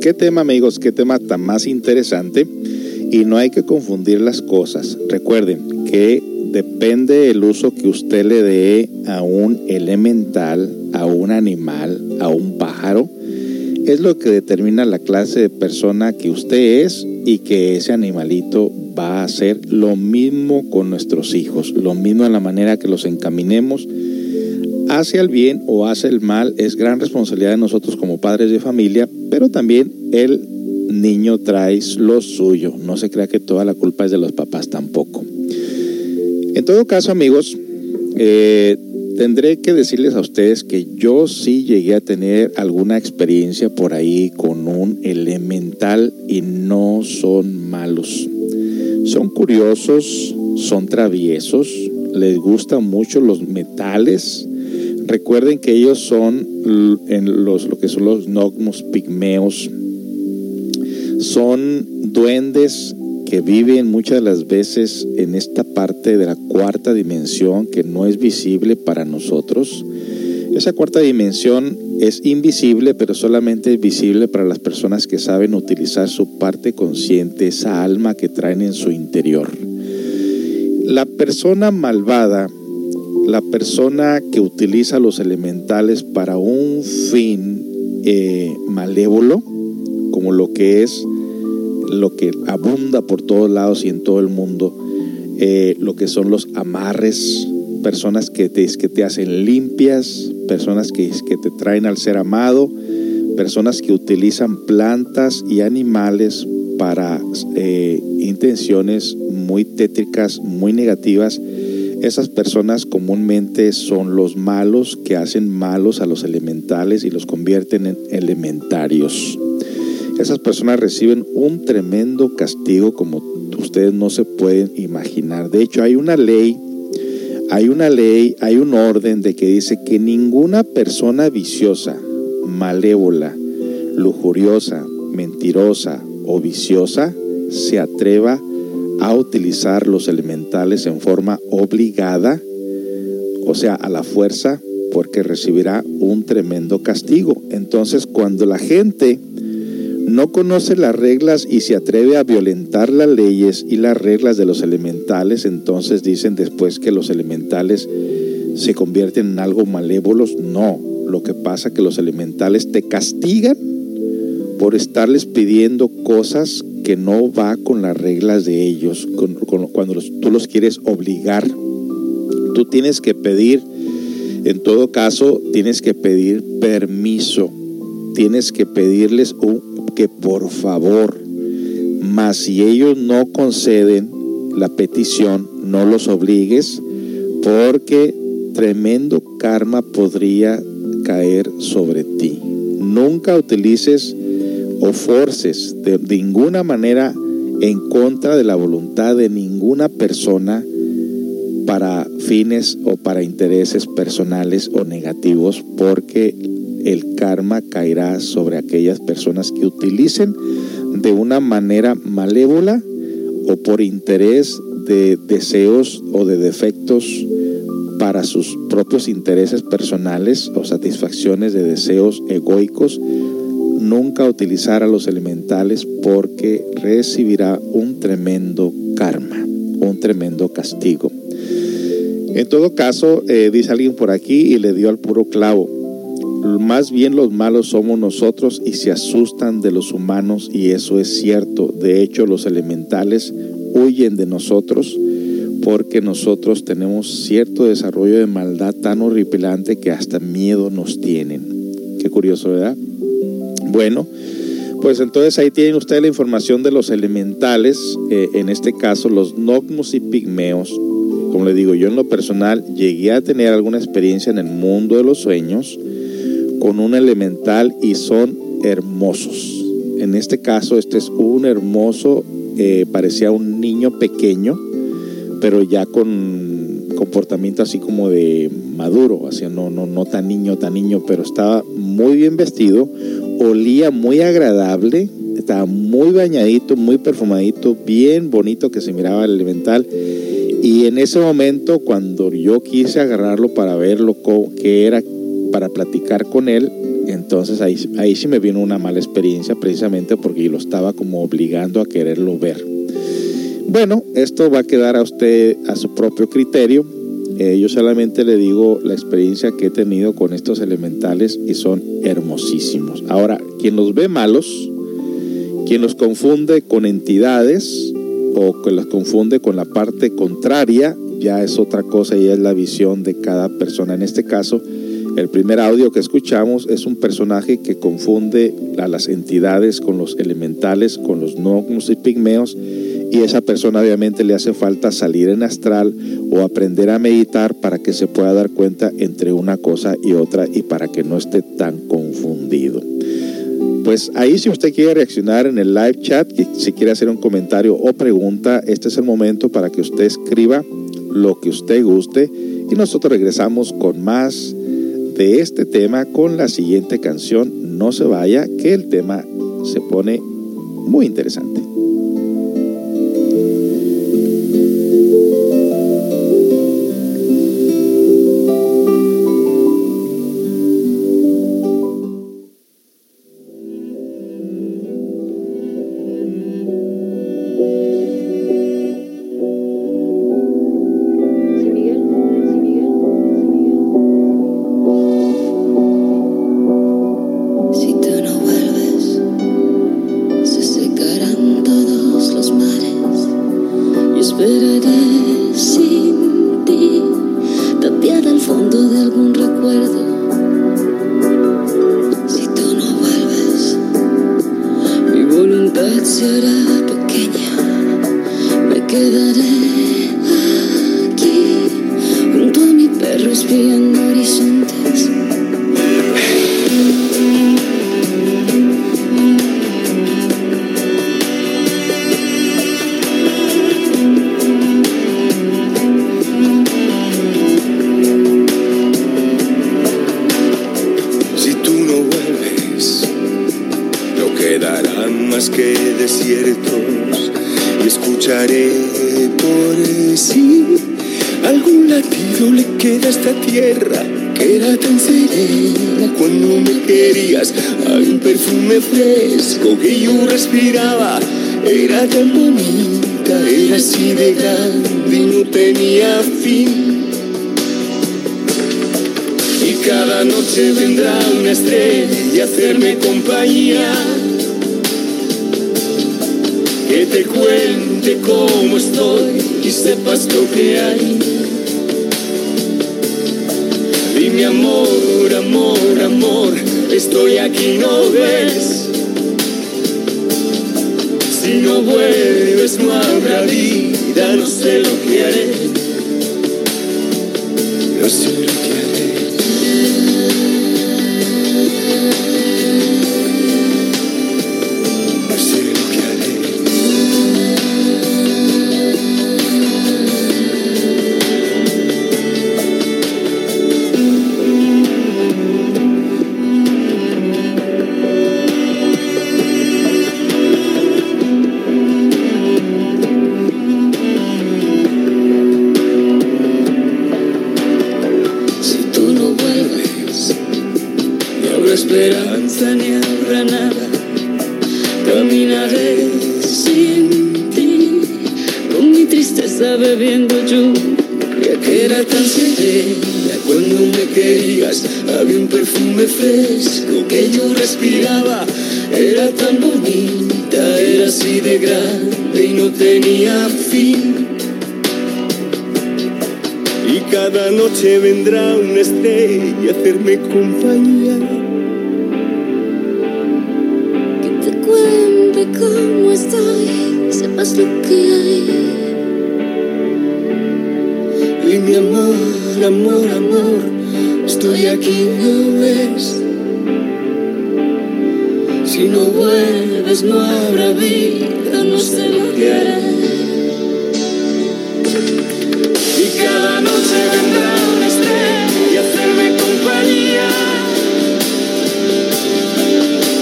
Qué tema amigos, qué tema tan más interesante y no hay que confundir las cosas. Recuerden que depende el uso que usted le dé a un elemental, a un animal, a un pájaro, es lo que determina la clase de persona que usted es y que ese animalito va a hacer lo mismo con nuestros hijos, lo mismo en la manera que los encaminemos hacia el bien o hacia el mal es gran responsabilidad de nosotros como padres de familia, pero también el niño trae lo suyo. No se crea que toda la culpa es de los papás tampoco. En todo caso, amigos, eh, tendré que decirles a ustedes que yo sí llegué a tener alguna experiencia por ahí con un elemental y no son malos. Son curiosos, son traviesos, les gustan mucho los metales. Recuerden que ellos son en los, lo que son los nogmos pigmeos. Son duendes que viven muchas de las veces en esta parte de la cuarta dimensión que no es visible para nosotros. Esa cuarta dimensión es invisible, pero solamente es visible para las personas que saben utilizar su parte consciente, esa alma que traen en su interior. La persona malvada, la persona que utiliza los elementales para un fin eh, malévolo, como lo que es lo que abunda por todos lados y en todo el mundo, eh, lo que son los amarres, personas que te, que te hacen limpias, personas que, que te traen al ser amado, personas que utilizan plantas y animales para eh, intenciones muy tétricas, muy negativas. Esas personas comúnmente son los malos que hacen malos a los elementales y los convierten en elementarios. Esas personas reciben un tremendo castigo como ustedes no se pueden imaginar. De hecho, hay una ley, hay una ley, hay un orden de que dice que ninguna persona viciosa, malévola, lujuriosa, mentirosa o viciosa se atreva a utilizar los elementales en forma obligada, o sea, a la fuerza, porque recibirá un tremendo castigo. Entonces, cuando la gente no conoce las reglas y se atreve a violentar las leyes y las reglas de los elementales, entonces dicen después que los elementales se convierten en algo malévolos. No, lo que pasa es que los elementales te castigan por estarles pidiendo cosas que no va con las reglas de ellos, cuando tú los quieres obligar. Tú tienes que pedir, en todo caso, tienes que pedir permiso, tienes que pedirles un, que por favor, mas si ellos no conceden la petición, no los obligues, porque tremendo karma podría caer sobre ti. Nunca utilices o forces de, ninguna manera en contra de la voluntad de ninguna persona para fines o para intereses personales o negativos, porque el karma caerá sobre aquellas personas que utilicen de una manera malévola o por interés de deseos o de defectos para sus propios intereses personales o satisfacciones de deseos egoicos, nunca utilizar a los elementales porque recibirá un tremendo karma, un tremendo castigo. En todo caso, eh, dice alguien por aquí y le dio al puro clavo. Más bien los malos somos nosotros y se asustan de los humanos y eso es cierto. De hecho, los elementales huyen de nosotros porque nosotros tenemos cierto desarrollo de maldad tan horripilante que hasta miedo nos tienen. Qué curioso, ¿verdad? Bueno, pues entonces ahí tienen ustedes la información de los elementales, eh, en este caso los nocmos y pigmeos. Como le digo, yo en lo personal llegué a tener alguna experiencia en el mundo de los sueños con un elemental y son hermosos. En este caso, este es un hermoso, eh, parecía un niño pequeño, pero ya con comportamiento así como de maduro, así no, no, no tan niño, tan niño, pero estaba muy bien vestido, olía muy agradable, estaba muy bañadito, muy perfumadito, bien bonito que se miraba el elemental. Y en ese momento, cuando yo quise agarrarlo para verlo qué era, para platicar con él, entonces ahí, ahí sí me vino una mala experiencia precisamente porque lo estaba como obligando a quererlo ver. Bueno, esto va a quedar a usted a su propio criterio. Eh, yo solamente le digo la experiencia que he tenido con estos elementales y son hermosísimos. Ahora, quien los ve malos, quien los confunde con entidades o que los confunde con la parte contraria, ya es otra cosa y es la visión de cada persona. En este caso, el primer audio que escuchamos es un personaje que confunde a las entidades con los elementales, con los gnomos y pigmeos, y esa persona obviamente le hace falta salir en astral o aprender a meditar para que se pueda dar cuenta entre una cosa y otra y para que no esté tan confundido. Pues ahí si usted quiere reaccionar en el live chat, si quiere hacer un comentario o pregunta, este es el momento para que usted escriba lo que usted guste y nosotros regresamos con más de este tema con la siguiente canción. No se vaya, que el tema se pone muy interesante. Era tan bonita, era así de grande y no tenía fin. Y cada noche vendrá una estrella a hacerme compañía. Que te cuente cómo estoy y sepas lo que hay. Dime amor, amor, amor, estoy aquí, no ves. Si no vuelves no habrá vida, no sé lo que haré. No sé no tenía fin. Y cada noche vendrá una estrella a hacerme compañía. Que te cuente cómo estoy, sepas lo que hay. Y mi amor, amor, amor, estoy aquí, no ves. Si no vuelves no habrá vida, no sé lo haré. Y cada noche vendrá una estrella a hacerme compañía.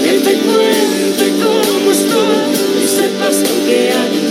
Que te cuente cómo estoy y sepas lo que hay.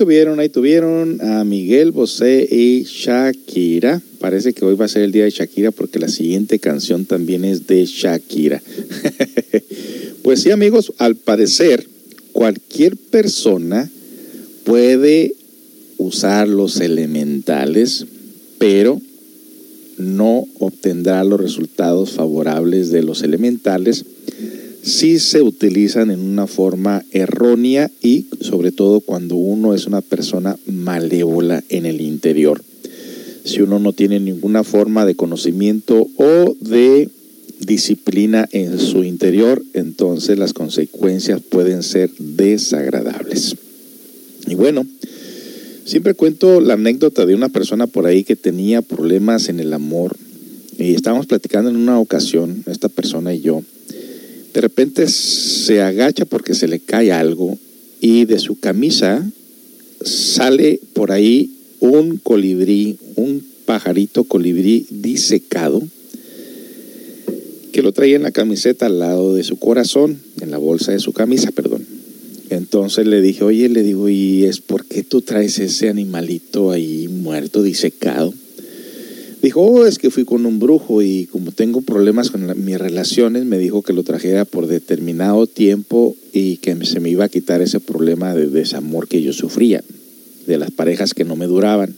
Tuvieron, ahí tuvieron a Miguel Bosé y Shakira. Parece que hoy va a ser el día de Shakira porque la siguiente canción también es de Shakira. pues sí, amigos, al parecer cualquier persona puede usar los elementales, pero no obtendrá los resultados favorables de los elementales si se utilizan en una forma errónea y sobre todo cuando uno es una persona malévola en el interior. Si uno no tiene ninguna forma de conocimiento o de disciplina en su interior, entonces las consecuencias pueden ser desagradables. Y bueno, siempre cuento la anécdota de una persona por ahí que tenía problemas en el amor y estábamos platicando en una ocasión, esta persona y yo, de repente se agacha porque se le cae algo y de su camisa sale por ahí un colibrí, un pajarito colibrí disecado que lo traía en la camiseta al lado de su corazón, en la bolsa de su camisa, perdón. Entonces le dije, oye, le digo, ¿y es por qué tú traes ese animalito ahí muerto, disecado? Dijo, oh, es que fui con un brujo y como tengo problemas con mis relaciones, me dijo que lo trajera por determinado tiempo y que se me iba a quitar ese problema de desamor que yo sufría, de las parejas que no me duraban.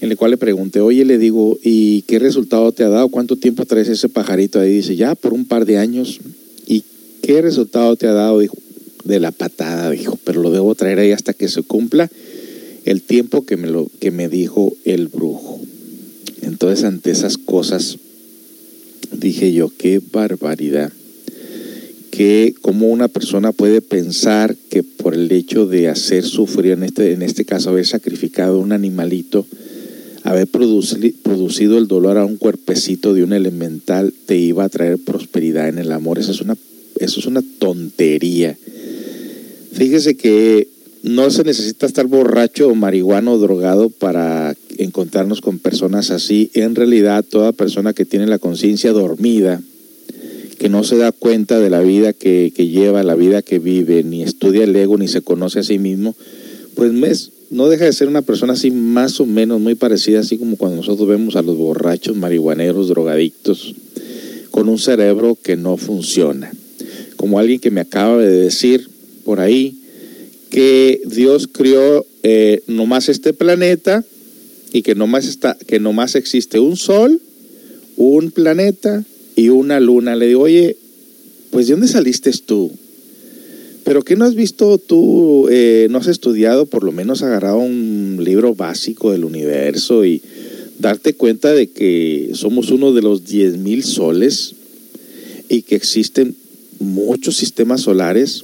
En el cual le pregunté, oye, le digo, ¿y qué resultado te ha dado? ¿Cuánto tiempo traes ese pajarito ahí? Dice, ya por un par de años. ¿Y qué resultado te ha dado? Dijo, de la patada, dijo, pero lo debo traer ahí hasta que se cumpla el tiempo que me, lo, que me dijo el brujo. Entonces, ante esas cosas, dije yo, qué barbaridad. Que como una persona puede pensar que por el hecho de hacer sufrir, en este, en este caso haber sacrificado un animalito, haber produci- producido el dolor a un cuerpecito de un elemental, te iba a traer prosperidad en el amor. Eso es una, eso es una tontería. Fíjese que no se necesita estar borracho o marihuano o drogado para encontrarnos con personas así. En realidad, toda persona que tiene la conciencia dormida, que no se da cuenta de la vida que, lleva, la vida que vive, ni estudia el ego, ni se conoce a sí mismo, pues no deja de ser una persona así más o menos muy parecida, así como cuando nosotros vemos a los borrachos, marihuaneros, drogadictos, con un cerebro que no funciona. Como alguien que me acaba de decir por ahí, que Dios crió eh, nomás este planeta y que nomás, está, que nomás existe un sol, un planeta y una luna. Le digo, oye, pues ¿de dónde saliste tú? ¿Pero qué no has visto tú? eh, ¿No has estudiado, por lo menos agarrado un libro básico del universo y darte cuenta de que somos uno de los 10.000 soles y que existen muchos sistemas solares?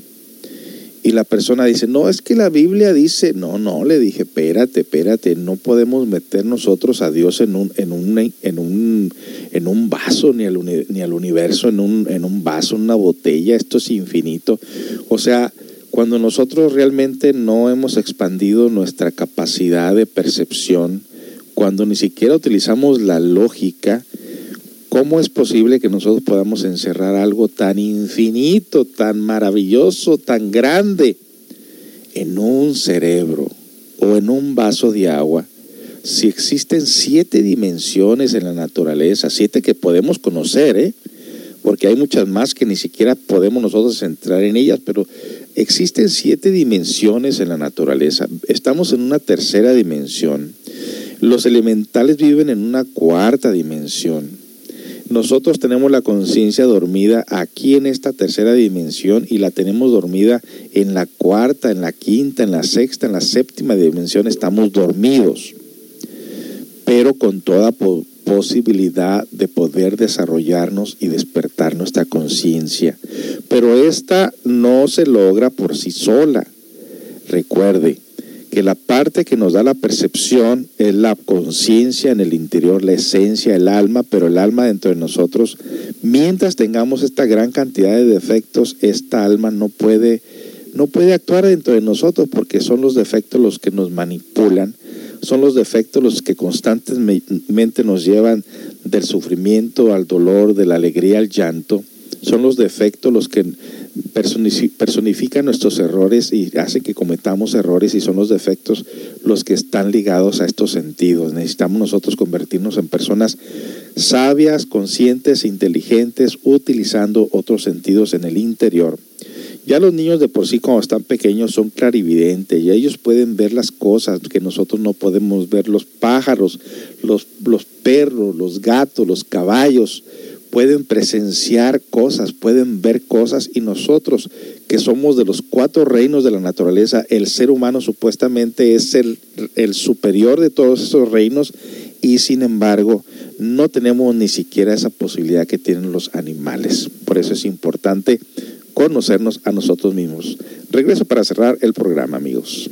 Y la persona dice, no, es que la Biblia dice, no, no, le dije, espérate, espérate, no podemos meter nosotros a Dios en un, en un, en un, en un vaso, ni al, uni- ni al universo en un, en un vaso, una botella, esto es infinito. O sea, cuando nosotros realmente no hemos expandido nuestra capacidad de percepción, cuando ni siquiera utilizamos la lógica, ¿Cómo es posible que nosotros podamos encerrar algo tan infinito, tan maravilloso, tan grande en un cerebro o en un vaso de agua? Si existen siete dimensiones en la naturaleza, siete que podemos conocer, ¿eh? porque hay muchas más que ni siquiera podemos nosotros entrar en ellas, pero existen siete dimensiones en la naturaleza. Estamos en una tercera dimensión. Los elementales viven en una cuarta dimensión. Nosotros tenemos la conciencia dormida aquí en esta tercera dimensión y la tenemos dormida en la cuarta, en la quinta, en la sexta, en la séptima dimensión. Estamos dormidos, pero con toda po- posibilidad de poder desarrollarnos y despertar nuestra conciencia. Pero esta no se logra por sí sola. Recuerde, que la parte que nos da la percepción es la conciencia en el interior, la esencia, el alma, pero el alma dentro de nosotros, mientras tengamos esta gran cantidad de defectos, esta alma no puede, no puede actuar dentro de nosotros porque son los defectos los que nos manipulan, son los defectos los que constantemente nos llevan del sufrimiento al dolor, de la alegría al llanto, son los defectos los que personifi- personifican nuestros errores y hacen que cometamos errores y son los defectos los que están ligados a estos sentidos. Necesitamos nosotros convertirnos en personas sabias, conscientes, inteligentes, utilizando otros sentidos en el interior. Ya los niños de por sí cuando están pequeños son clarividentes y ellos pueden ver las cosas que nosotros no podemos ver. Los pájaros, los, los perros, los gatos, los caballos pueden presenciar cosas, pueden ver cosas y nosotros que somos de los cuatro reinos de la naturaleza, el ser humano supuestamente es el, el superior de todos esos reinos y sin embargo no tenemos ni siquiera esa posibilidad que tienen los animales. Por eso es importante conocernos a nosotros mismos. Regreso para cerrar el programa, amigos.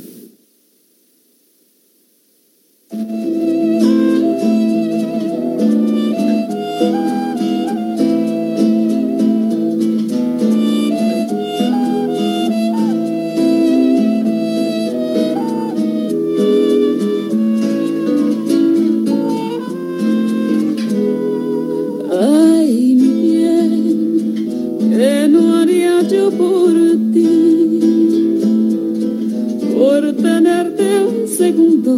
Por ti? Por tenerte un segundo,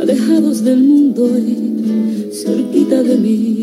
alejados del mundo y cerquita de mí.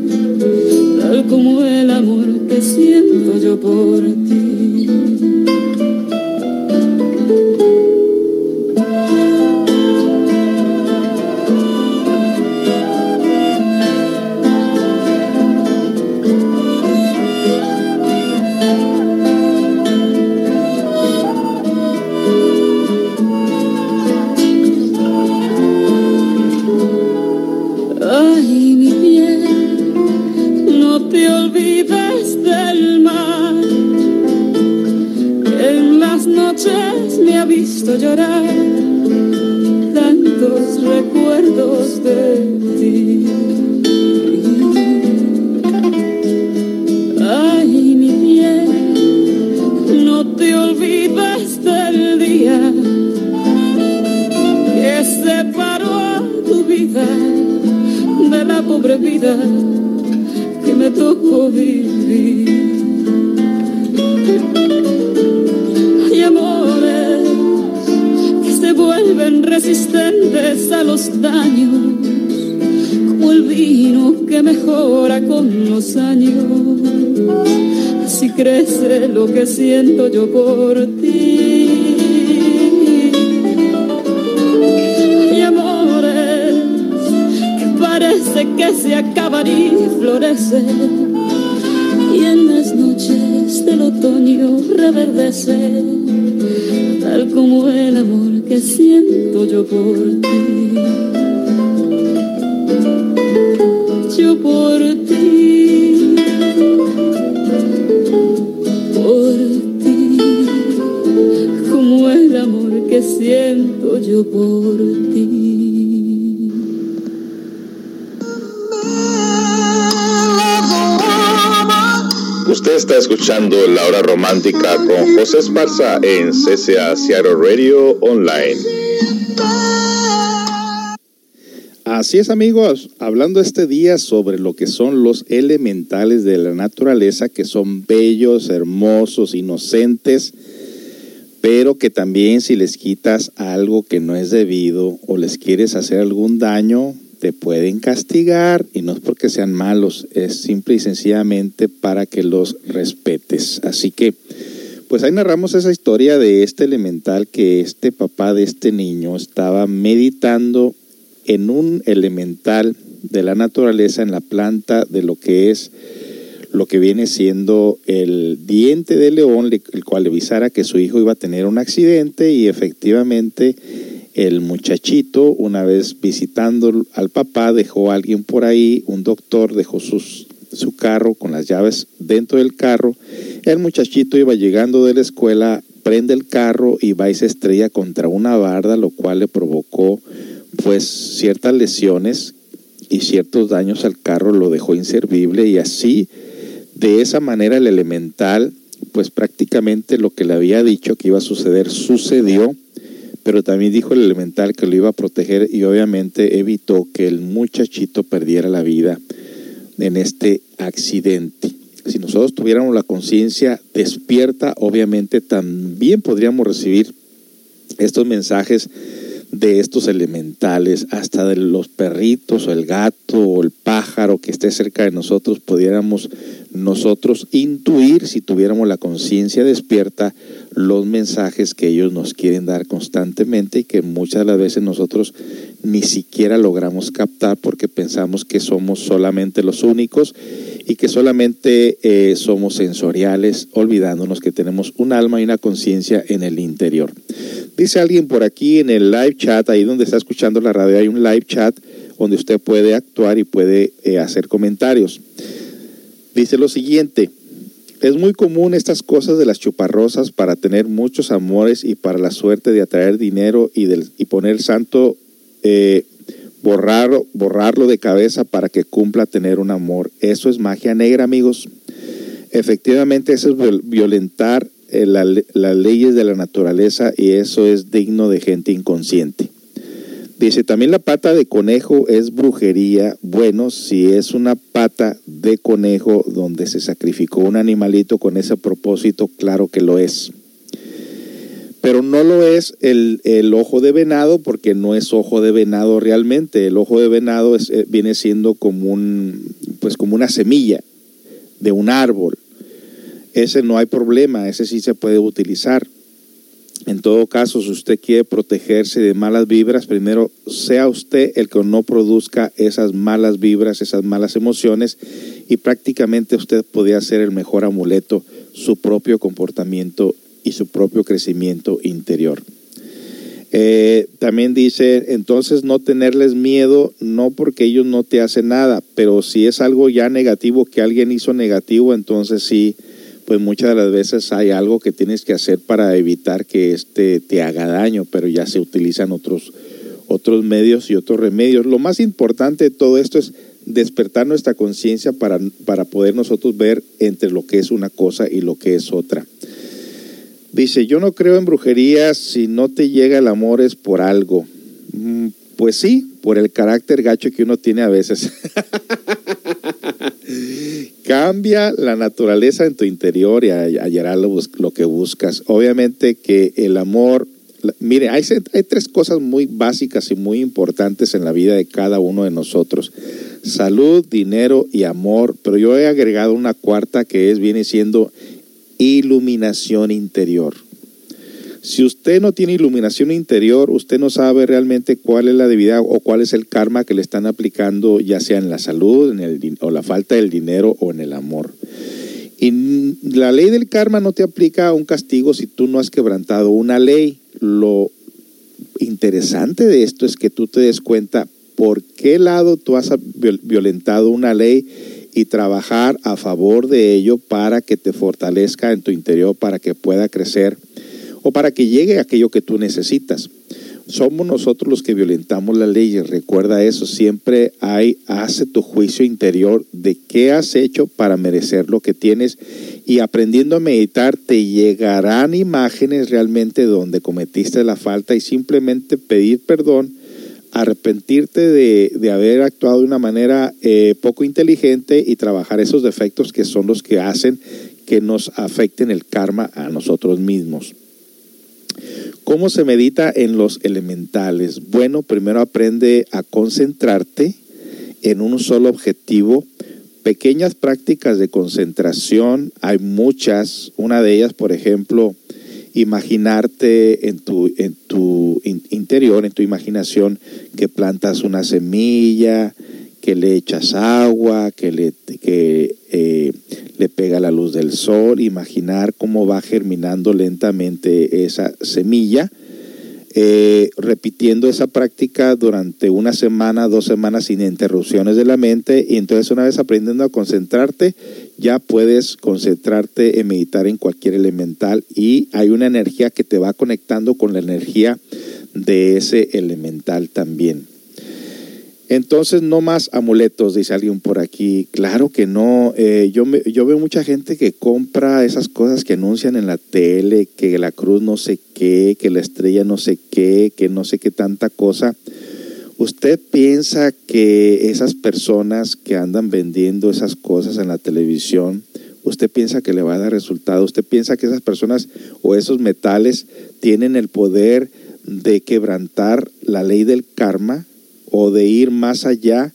como el amor que siento yo por ti. Llorar siento yo por escuchando La Hora Romántica con José Esparza en CCA Seattle Radio Online. Así es amigos, hablando este día sobre lo que son los elementales de la naturaleza, que son bellos, hermosos, inocentes, pero que también si les quitas algo que no es debido o les quieres hacer algún daño, te pueden castigar y no es porque sean malos, es simple y sencillamente para que los respetes. Así que, pues ahí narramos esa historia de este elemental que este papá de este niño estaba meditando en un elemental de la naturaleza, en la planta de lo que es lo que viene siendo el diente de león, le- el cual avisara que su hijo iba a tener un accidente y efectivamente El muchachito, una vez visitando al papá, dejó a alguien por ahí, un doctor dejó sus, su carro con las llaves dentro del carro. El muchachito iba llegando de la escuela, prende el carro y va y se estrella contra una barda, lo cual le provocó pues ciertas lesiones y ciertos daños al carro, lo dejó inservible y así, de esa manera el elemental, pues prácticamente lo que le había dicho que iba a suceder sucedió, pero también dijo el elemental que lo iba a proteger y obviamente evitó que el muchachito perdiera la vida en este accidente. Si nosotros tuviéramos la conciencia despierta, obviamente también podríamos recibir estos mensajes de estos elementales, hasta de los perritos o el gato o el pájaro que esté cerca de nosotros, pudiéramos nosotros intuir, si tuviéramos la conciencia despierta, los mensajes que ellos nos quieren dar constantemente y que muchas de las veces nosotros ni siquiera logramos captar porque pensamos que somos solamente los únicos y que solamente eh, somos sensoriales, olvidándonos que tenemos un alma y una conciencia en el interior. Dice alguien por aquí en el live chat, ahí donde está escuchando la radio, hay un live chat donde usted puede actuar y puede eh, hacer comentarios. Dice lo siguiente, es muy común estas cosas de las chuparrosas para tener muchos amores y para la suerte de atraer dinero y, del, y poner santo, eh, borrar, borrarlo de cabeza para que cumpla tener un amor. Eso es magia negra, amigos. Efectivamente, eso es violentar eh, la, las leyes de la naturaleza y eso es digno de gente inconsciente. Dice, también la pata de conejo es brujería. Bueno, si es una pata de conejo donde se sacrificó un animalito con ese propósito, claro que lo es. Pero no lo es el, el ojo de venado porque no es ojo de venado realmente. El ojo de venado eh, viene siendo como, un, pues como una semilla de un árbol. Ese no hay problema, ese sí se puede utilizar. En todo caso, si usted quiere protegerse de malas vibras, primero sea usted el que no produzca esas malas vibras, esas malas emociones y prácticamente usted podría ser el mejor amuleto, su propio comportamiento y su propio crecimiento interior. Eh, también dice, entonces no tenerles miedo, no porque ellos no te hacen nada, pero si es algo ya negativo que alguien hizo negativo, entonces sí pues muchas de las veces hay algo que tienes que hacer para evitar que este te haga daño, pero ya se utilizan otros, otros medios y otros remedios. Lo más importante de todo esto es despertar nuestra conciencia para, para poder nosotros ver entre lo que es una cosa y lo que es otra. Dice, yo no creo en brujería, si no te llega el amor es por algo. Mm, Pues sí, por el carácter gacho que uno tiene a veces. Cambia la naturaleza en tu interior y hallarás lo, lo que buscas. Obviamente que el amor, mire, hay, hay tres cosas muy básicas y muy importantes en la vida de cada uno de nosotros. Salud, dinero y amor, pero yo he agregado una cuarta que es, viene siendo iluminación interior. Si usted no tiene iluminación interior, usted no sabe realmente cuál es la debilidad o cuál es el karma que le están aplicando, ya sea en la salud, en el, o la falta del dinero o en el amor. Y la ley del karma no te aplica un castigo si tú no has quebrantado una ley. Lo interesante de esto es que tú te des cuenta por qué lado tú has viol- violentado una ley y trabajar a favor de ello para que te fortalezca en tu interior, para que pueda crecer o para que llegue aquello que tú necesitas. Somos nosotros los que violentamos las leyes, recuerda eso, siempre hay, hace tu juicio interior de qué has hecho para merecer lo que tienes y aprendiendo a meditar te llegarán imágenes realmente donde cometiste la falta y simplemente pedir perdón, arrepentirte de, de haber actuado de una manera eh, poco inteligente y trabajar esos defectos que son los que hacen que nos afecten el karma a nosotros mismos. ¿Cómo se medita en los elementales? Bueno, primero aprende a concentrarte en un solo objetivo. Pequeñas prácticas de concentración, hay muchas. Una de ellas, por ejemplo, imaginarte en tu, en tu in- interior, en tu imaginación, que plantas una semilla, que le echas agua, que le, que, eh, le pega la luz del sol, imaginar cómo va germinando lentamente esa semilla. eh, repitiendo esa práctica durante una semana, dos semanas sin interrupciones de la mente y entonces una vez aprendiendo a concentrarte, ya puedes concentrarte en meditar en cualquier elemental y hay una energía que te va conectando con la energía de ese elemental también. Entonces, no más amuletos, dice alguien por aquí. Claro que no. Eh, yo, me- yo veo mucha gente que compra esas cosas que anuncian en la tele, que la cruz no sé qué, que la estrella no sé qué, que no sé qué tanta cosa. ¿Usted piensa que esas personas que andan vendiendo esas cosas en la televisión, usted piensa que le va a dar resultado? ¿Usted piensa que esas personas o esos metales tienen el poder de quebrantar la ley del karma o de ir más allá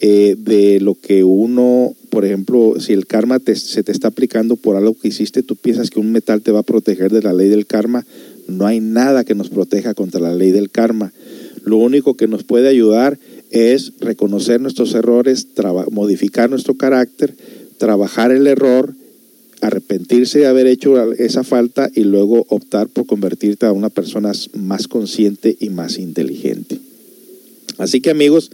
eh, de lo que uno, por ejemplo, si el karma te- se te está aplicando por algo que hiciste, tú piensas que un metal te va a proteger de la ley del karma. No hay nada que nos proteja contra la ley del karma. Lo único que nos puede ayudar es reconocer nuestros errores, modificar nuestro carácter, trabajar el error, arrepentirse de haber hecho esa falta y luego optar por convertirte a una persona más consciente y más inteligente. Así que amigos,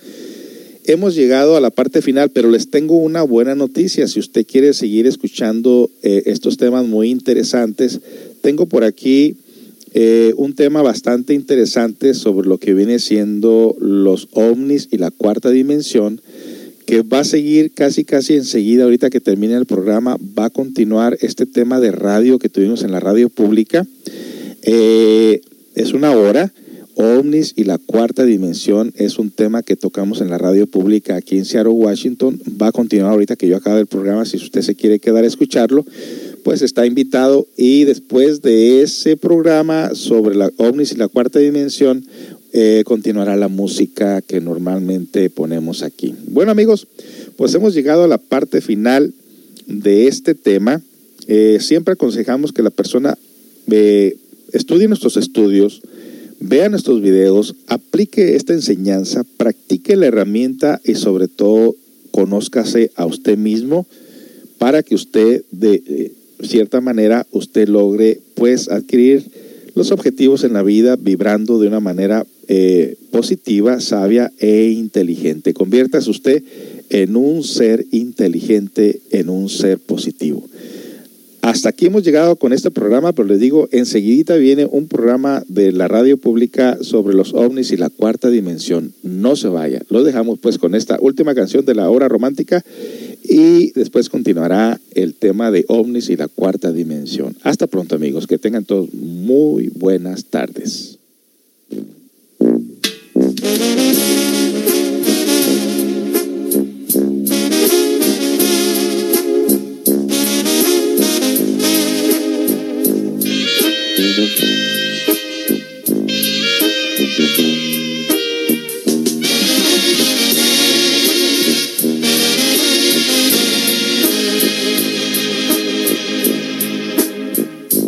hemos llegado a la parte final, pero les tengo una buena noticia. Si usted quiere seguir escuchando eh, estos temas muy interesantes, tengo por aquí eh, un tema bastante interesante sobre lo que viene siendo los ovnis y la cuarta dimensión, que va a seguir casi casi enseguida, ahorita que termine el programa, va a continuar este tema de radio que tuvimos en la radio pública. Eh, es una hora. OVNIs y la cuarta dimensión es un tema que tocamos en la radio pública aquí en Seattle, Washington. Va a continuar ahorita que yo acabe el programa. Si usted se quiere quedar a escucharlo, pues está invitado. Y después de ese programa sobre la OVNIs y la cuarta dimensión, eh, continuará la música que normalmente ponemos aquí. Bueno amigos, pues hemos llegado a la parte final de este tema. Eh, siempre aconsejamos que la persona eh, estudie nuestros estudios, vea nuestros videos, aplique esta enseñanza, practique la herramienta y sobre todo conózcase a usted mismo para que usted de eh, cierta manera usted logre pues adquirir los objetivos en la vida vibrando de una manera eh, positiva, sabia e inteligente. Conviértase usted en un ser inteligente, en un ser positivo. Hasta aquí hemos llegado con este programa, pero les digo, enseguidita viene un programa de la radio pública sobre los ovnis y la cuarta dimensión. No se vaya. Lo dejamos pues con esta última canción de la hora romántica y después continuará el tema de ovnis y la cuarta dimensión. Hasta pronto amigos, que tengan todos muy buenas tardes.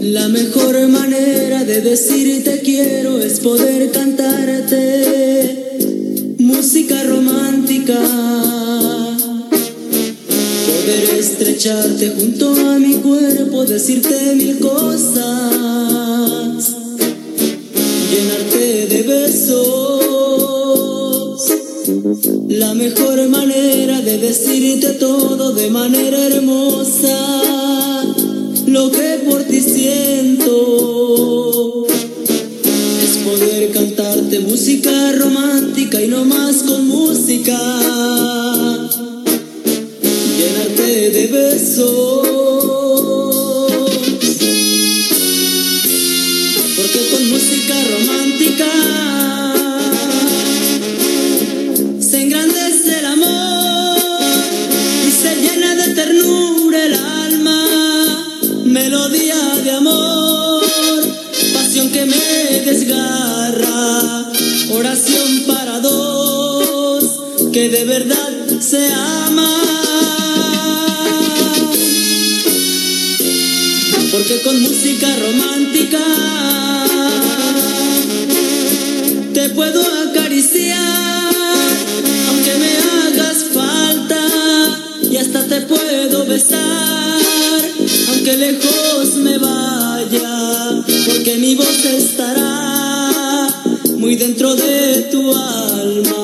La mejor manera de decirte quiero es poder cantarte música romántica. Poder estrecharte junto a mi cuerpo, decirte mil cosas, llenarte de besos. La mejor manera de decirte todo de manera hermosa lo que por ti siento es poder cantarte música romántica y no más con música de besos te puedo acariciar, aunque me hagas falta, y hasta te puedo besar, aunque lejos me vaya, porque mi voz estará muy dentro de tu alma.